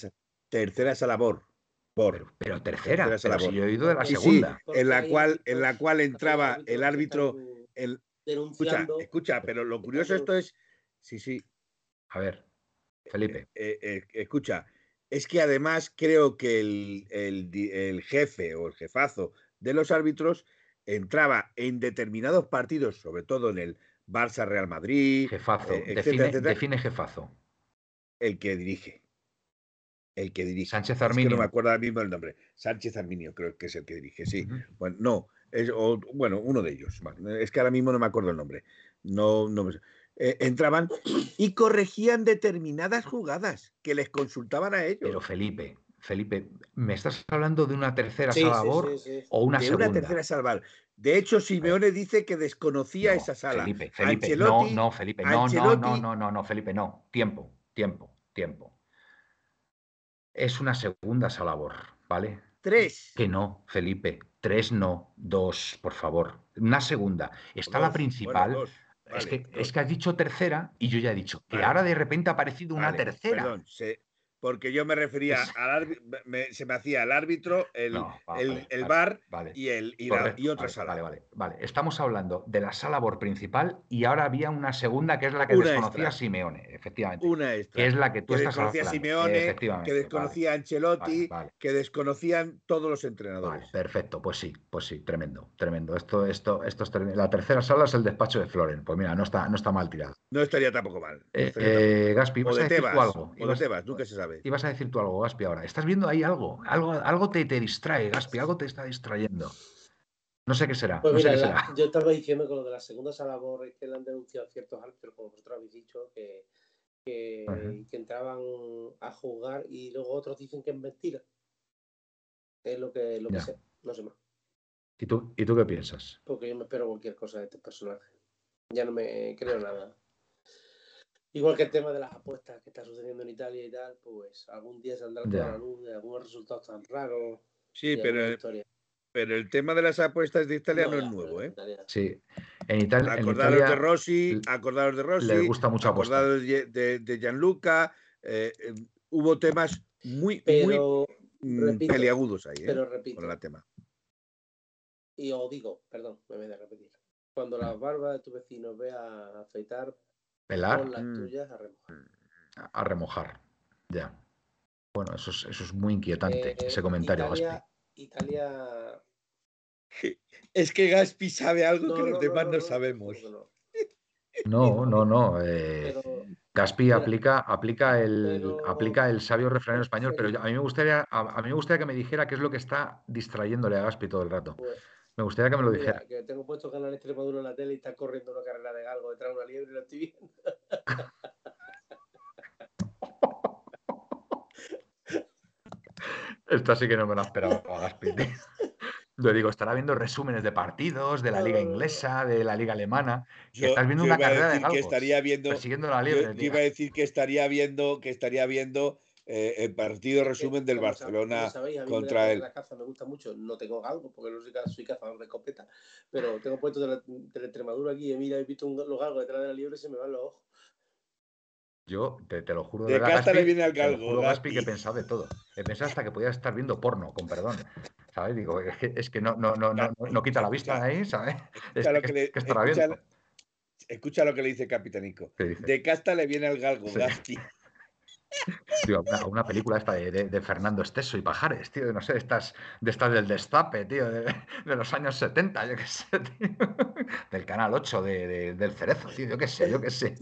tercera salabor. Por, pero, tercera, pero si yo he oído de la segunda. en la cual, en la cual entraba el árbitro, el, Escucha, escucha, pero lo curioso esto es, sí, sí. A ver, Felipe. Eh, eh, eh, escucha, es que además creo que el, jefe o el jefazo de los árbitros entraba en determinados partidos, sobre todo en el Barça Real Madrid. Jefazo, define, jefazo. El que dirige. El que dirige. Sánchez Arminio. no me acuerdo ahora mismo el nombre. Sánchez Arminio creo que es el que dirige, sí. Bueno, no, o, bueno, uno de ellos. es que ahora mismo no me acuerdo el nombre. No, no eh, entraban y corregían determinadas jugadas que les consultaban a ellos. Pero Felipe, Felipe, ¿me estás hablando de una tercera salvador o una de una tercera salvar. De hecho, Simeone dice que desconocía esa sala. Felipe, Felipe, no, no, Felipe, no, no, no, no, no, no, Felipe, no. Tiempo, tiempo, tiempo. Es una segunda salabor, ¿vale? Tres. Que no, Felipe Tres no, dos, por favor. Una segunda. Está la principal. bueno, es, que, dos. es que has dicho tercera y yo ya he dicho que Vale. ahora de repente ha aparecido una Vale, tercera. Perdón, se- porque yo me refería Es- al árbitro, se me hacía el árbitro, el, No, el, bar vale. y, el, y, la- y otra sala. Vale, vale, vale. Estamos hablando de la sala BOR principal y ahora había una segunda que es la que Una desconocía extra. Simeone, efectivamente. Una extra. que es la que tú que estás desconocía hablando. Simeone, que desconocía Ancelotti, que desconocían todos los Vale, entrenadores. perfecto, pues sí, pues sí, tremendo, tremendo. Esto, esto, esto es tremendo. La tercera sala es el despacho de Floren. Pues mira, no está, no está mal tirado. No estaría tampoco mal. no Eh, estaría tampoco eh, Gaspi, mal. ¿vas o de Tebas, algo? o de Tebas, nunca se sabe. Ibas a decir tú algo, Gaspi, ahora. ¿Estás viendo ahí algo? Algo, algo te, te distrae, Gaspi, algo te está distrayendo. No sé qué será, Pues no sé mira, qué la- será. <laughs> yo estaba diciendo que lo de la segunda sala BOR es que le han denunciado ciertos árbitros, como vosotros habéis dicho, que, que, entraban a jugar y luego otros dicen que es mentira. Es lo que, lo que sé, no sé más. ¿Y tú, ¿Y tú qué piensas? Porque yo me espero cualquier cosa de este personaje. Ya no me creo nada. Igual que el tema de las apuestas que está sucediendo en Italia y tal, pues algún día saldrá toda la luz de algunos resultados tan raros. Sí, pero, historia. pero el tema de las apuestas de Italia no, ya, es nuevo, ¿eh? Italia- Sí, en Italia, en Acordaros Italia de Rossi, acordaros de Rossi, les gusta mucho apostar. acordaros de, de- de Gianluca. eh, eh, hubo temas muy, muy Pero, repito, peliagudos ahí, ¿eh? pero repito, con el tema. y os digo, perdón, me voy a repetir. Cuando las barbas de tu vecino vea afeitar, pelar las Mm. tuyas a remojar. a a remojar. Ya. Bueno, eso es, eso es muy inquietante, Eh, ese comentario, Italia, Gaspi. Italia <laughs> Es que Gaspi sabe algo No, que los no, demás no, no, no, sabemos. no, no. No, eh, Pero Gaspi aplica, aplica, el, pero- aplica el sabio refrán español, pero yo- a mí, me gustaría, a, a mí me gustaría que me dijera qué es lo que está distrayéndole a Gaspi todo el rato. pues, Me gustaría que me lo mira, dijera. que tengo puesto Canal Extremadura en la tele y está corriendo una carrera de galgo detrás de una liebre y lo estoy viendo. <laughs> Esto sí que no me lo esperaba Gaspi. <laughs> Yo digo, estará viendo resúmenes de partidos, de la liga inglesa, de la liga alemana. Yo, estás viendo yo una iba a carrera de decir que galgos, estaría viendo, persiguiendo la yo- liebre. yo tío. iba a decir que estaría viendo, que estaría viendo eh, el partido resumen del Barcelona sabéis, a mí contra el. La caza me gusta mucho. No tengo galgo porque no soy, ca- soy cazador de escopeta. Pero tengo puesto de la, de la Extremadura aquí y mira, he visto un, los galgos detrás de la liebre y se me van los ojos. Yo te, te lo juro De verdad, casta le Gaspi, viene al te lo galgo, juro, Gaspi, que he Gaspi. pensado de todo. He pensado hasta que podía estar viendo porno, con perdón. ¿Sabes? Digo, es que, es que no, no, no, no, no- no quita la vista de ahí, ¿sabes? Escucha lo ¿qué- que le- qué estará escucha viendo? lo- escucha lo que le dice Capitanico. ¿Qué dice? De casta le viene al galgo, Sí. Gaspi. Tío, una, una película esta de, de- de Fernando Esteso y Pajares, tío, de no sé, estas, de estas del Destape, tío, de, de los años 70, yo qué sé, tío. Del Canal 8, de, de- del Cerezo, tío, yo qué sé, yo qué sé.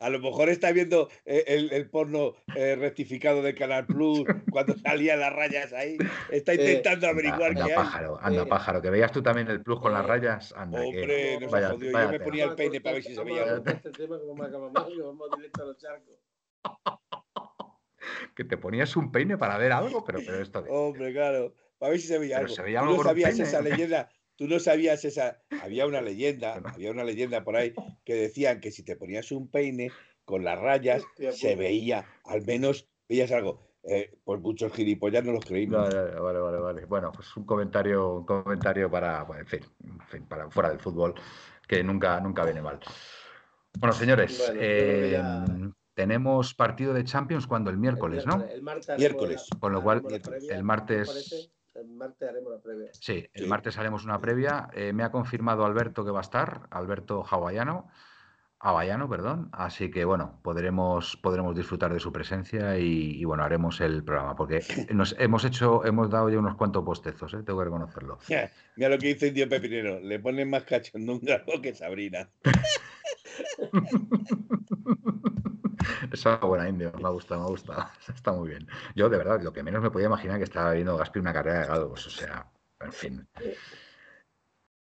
A lo mejor está viendo eh, el, el porno eh, rectificado de Canal Plus cuando salían las rayas ahí. Está Eh, intentando Anda, averiguar anda, qué hay. pájaro, anda, Eh, pájaro, que veas tú también el plus con las eh, rayas, anda, que Hombre, nos ha vaya, jodido. Yo vaya me ponía el peine para ver si se veía este tema que vamos a acabar mal y vamos directo a los charcos. <laughs> que te ponías un peine para ver algo, pero, pero esto de- Hombre, claro. Para ver si se veía Pero algo. se veía Tú algo no sabías peine. esa leyenda. Tú no sabías esa. Había una leyenda, <laughs> había una leyenda por ahí que decían que si te ponías un peine con las rayas, <laughs> Hostia se puta. veía, al menos veías algo. Eh, pues muchos gilipollas no los creímos. Vale, vale, vale. Bueno, pues un comentario, un comentario para, bueno, en fin, en fin, para fuera del fútbol, que nunca, nunca viene mal. Bueno, señores, Bueno, eh, ya- tenemos partido de Champions cuando el El miércoles, ¿no? El martes Miércoles. la- Con lo cual, el ¿os martes-? El martes haremos la previa. Sí, el Sí. martes haremos una previa. Eh, me ha confirmado Alberto que va a estar, Alberto Hawaiano, Hawaiano, perdón. Así que bueno, podremos, podremos disfrutar de su presencia y, y, bueno, haremos el programa. Porque <laughs> nos hemos hecho, hemos dado ya unos cuantos postezos, ¿eh? tengo que reconocerlo. Mira lo que dice Indio Pepinero. Le ponen más cachondo un galgo <laughs> que Sabrina. <laughs> <laughs> Esa buena indio, me ha gustado, me ha gustado. <laughs> Está muy bien. Yo, de verdad, lo que menos me podía imaginar que estaba viendo Gaspi una carrera de galgos. O sea, en fin.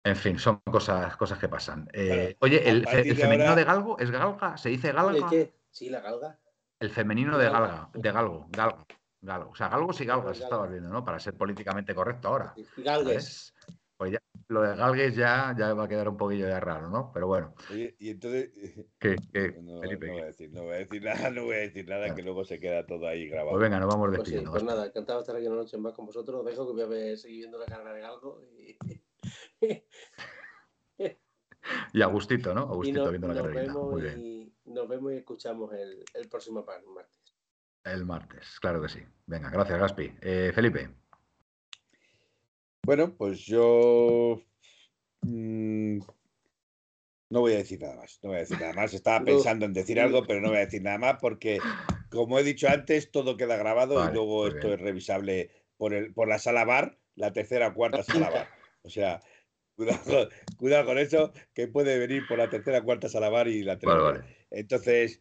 En fin, son cosas, cosas que pasan. Eh, oye, el, de femenino ahora- de galgo es galga, se dice ¿El galga. qué? Sí, la galga. El femenino de Galga. de galgo, galgo, galgo. O sea, galgos y galgas Galga. estabas viendo, ¿no? Para ser políticamente correcto ahora. Galgues. ¿sabes? Pues ya, lo de Galgues ya, ya va a quedar un poquillo ya raro, ¿no? Pero bueno. Oye, y entonces. ¿Qué, qué, <laughs> No, Felipe? no voy a decir, no voy a decir <laughs> nada, no voy a decir nada, que luego se queda todo ahí grabado. Pues venga, nos vamos Pues sí, despidiendo. pues nada, encantado de estar aquí una noche más con vosotros. Os dejo que voy a ver- seguir viendo la carrera de Galgo y, <laughs> Y a gustito, ¿no? A gustito viendo la vemos Muy bien. y nos vemos y escuchamos el, el próximo par- martes. El martes, claro que sí. Venga, gracias, Gaspi. Eh, Felipe. Bueno, pues yo. mm, no voy a decir nada más. No voy a decir nada más. Estaba <laughs> pensando en decir algo, pero no voy a decir nada más porque, <gasps> como he dicho antes, todo queda grabado Vale, y luego esto bien. es revisable por, el, por la sala bar, la tercera o cuarta sala bar. O sea, <laughs> cuidado, cuidado con eso, que puede venir por la tercera o cuarta sala bar y la Vale, tercera. vale. Entonces,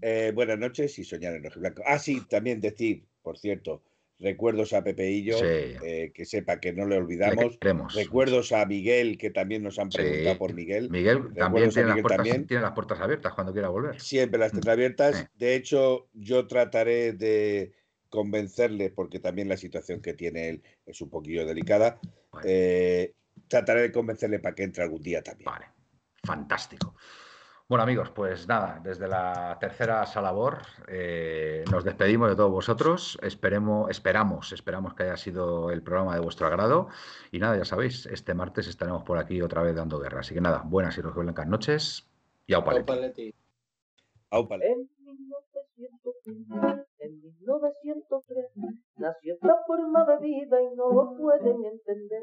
eh, buenas noches y soñar en rojo y blanco. Ah, sí, también decir, por cierto, recuerdos a Pepeillo, Sí. eh, que sepa que no le olvidamos. Recuerdos a Miguel, que también nos han Sí. preguntado por Miguel. Miguel también Recuerdos tiene, las Miguel puertas, también. tiene las puertas abiertas cuando quiera volver. Siempre las Mm. tendrá abiertas. De hecho, yo trataré de convencerle, porque también la situación que tiene él es un poquillo delicada. Eh, trataré de convencerle para que entre algún día también. Vale, fantástico. Bueno, amigos, pues nada, desde la tercera sala BOR eh, nos despedimos de todos vosotros. Esperemos, esperamos, esperamos que haya sido el programa de vuestro agrado. Y nada, ya sabéis, este martes estaremos por aquí otra vez dando guerra. Así que nada, buenas y rojiblancas noches y au paleti. 1903, en 1903, nació esta forma de vida y no lo pueden entender.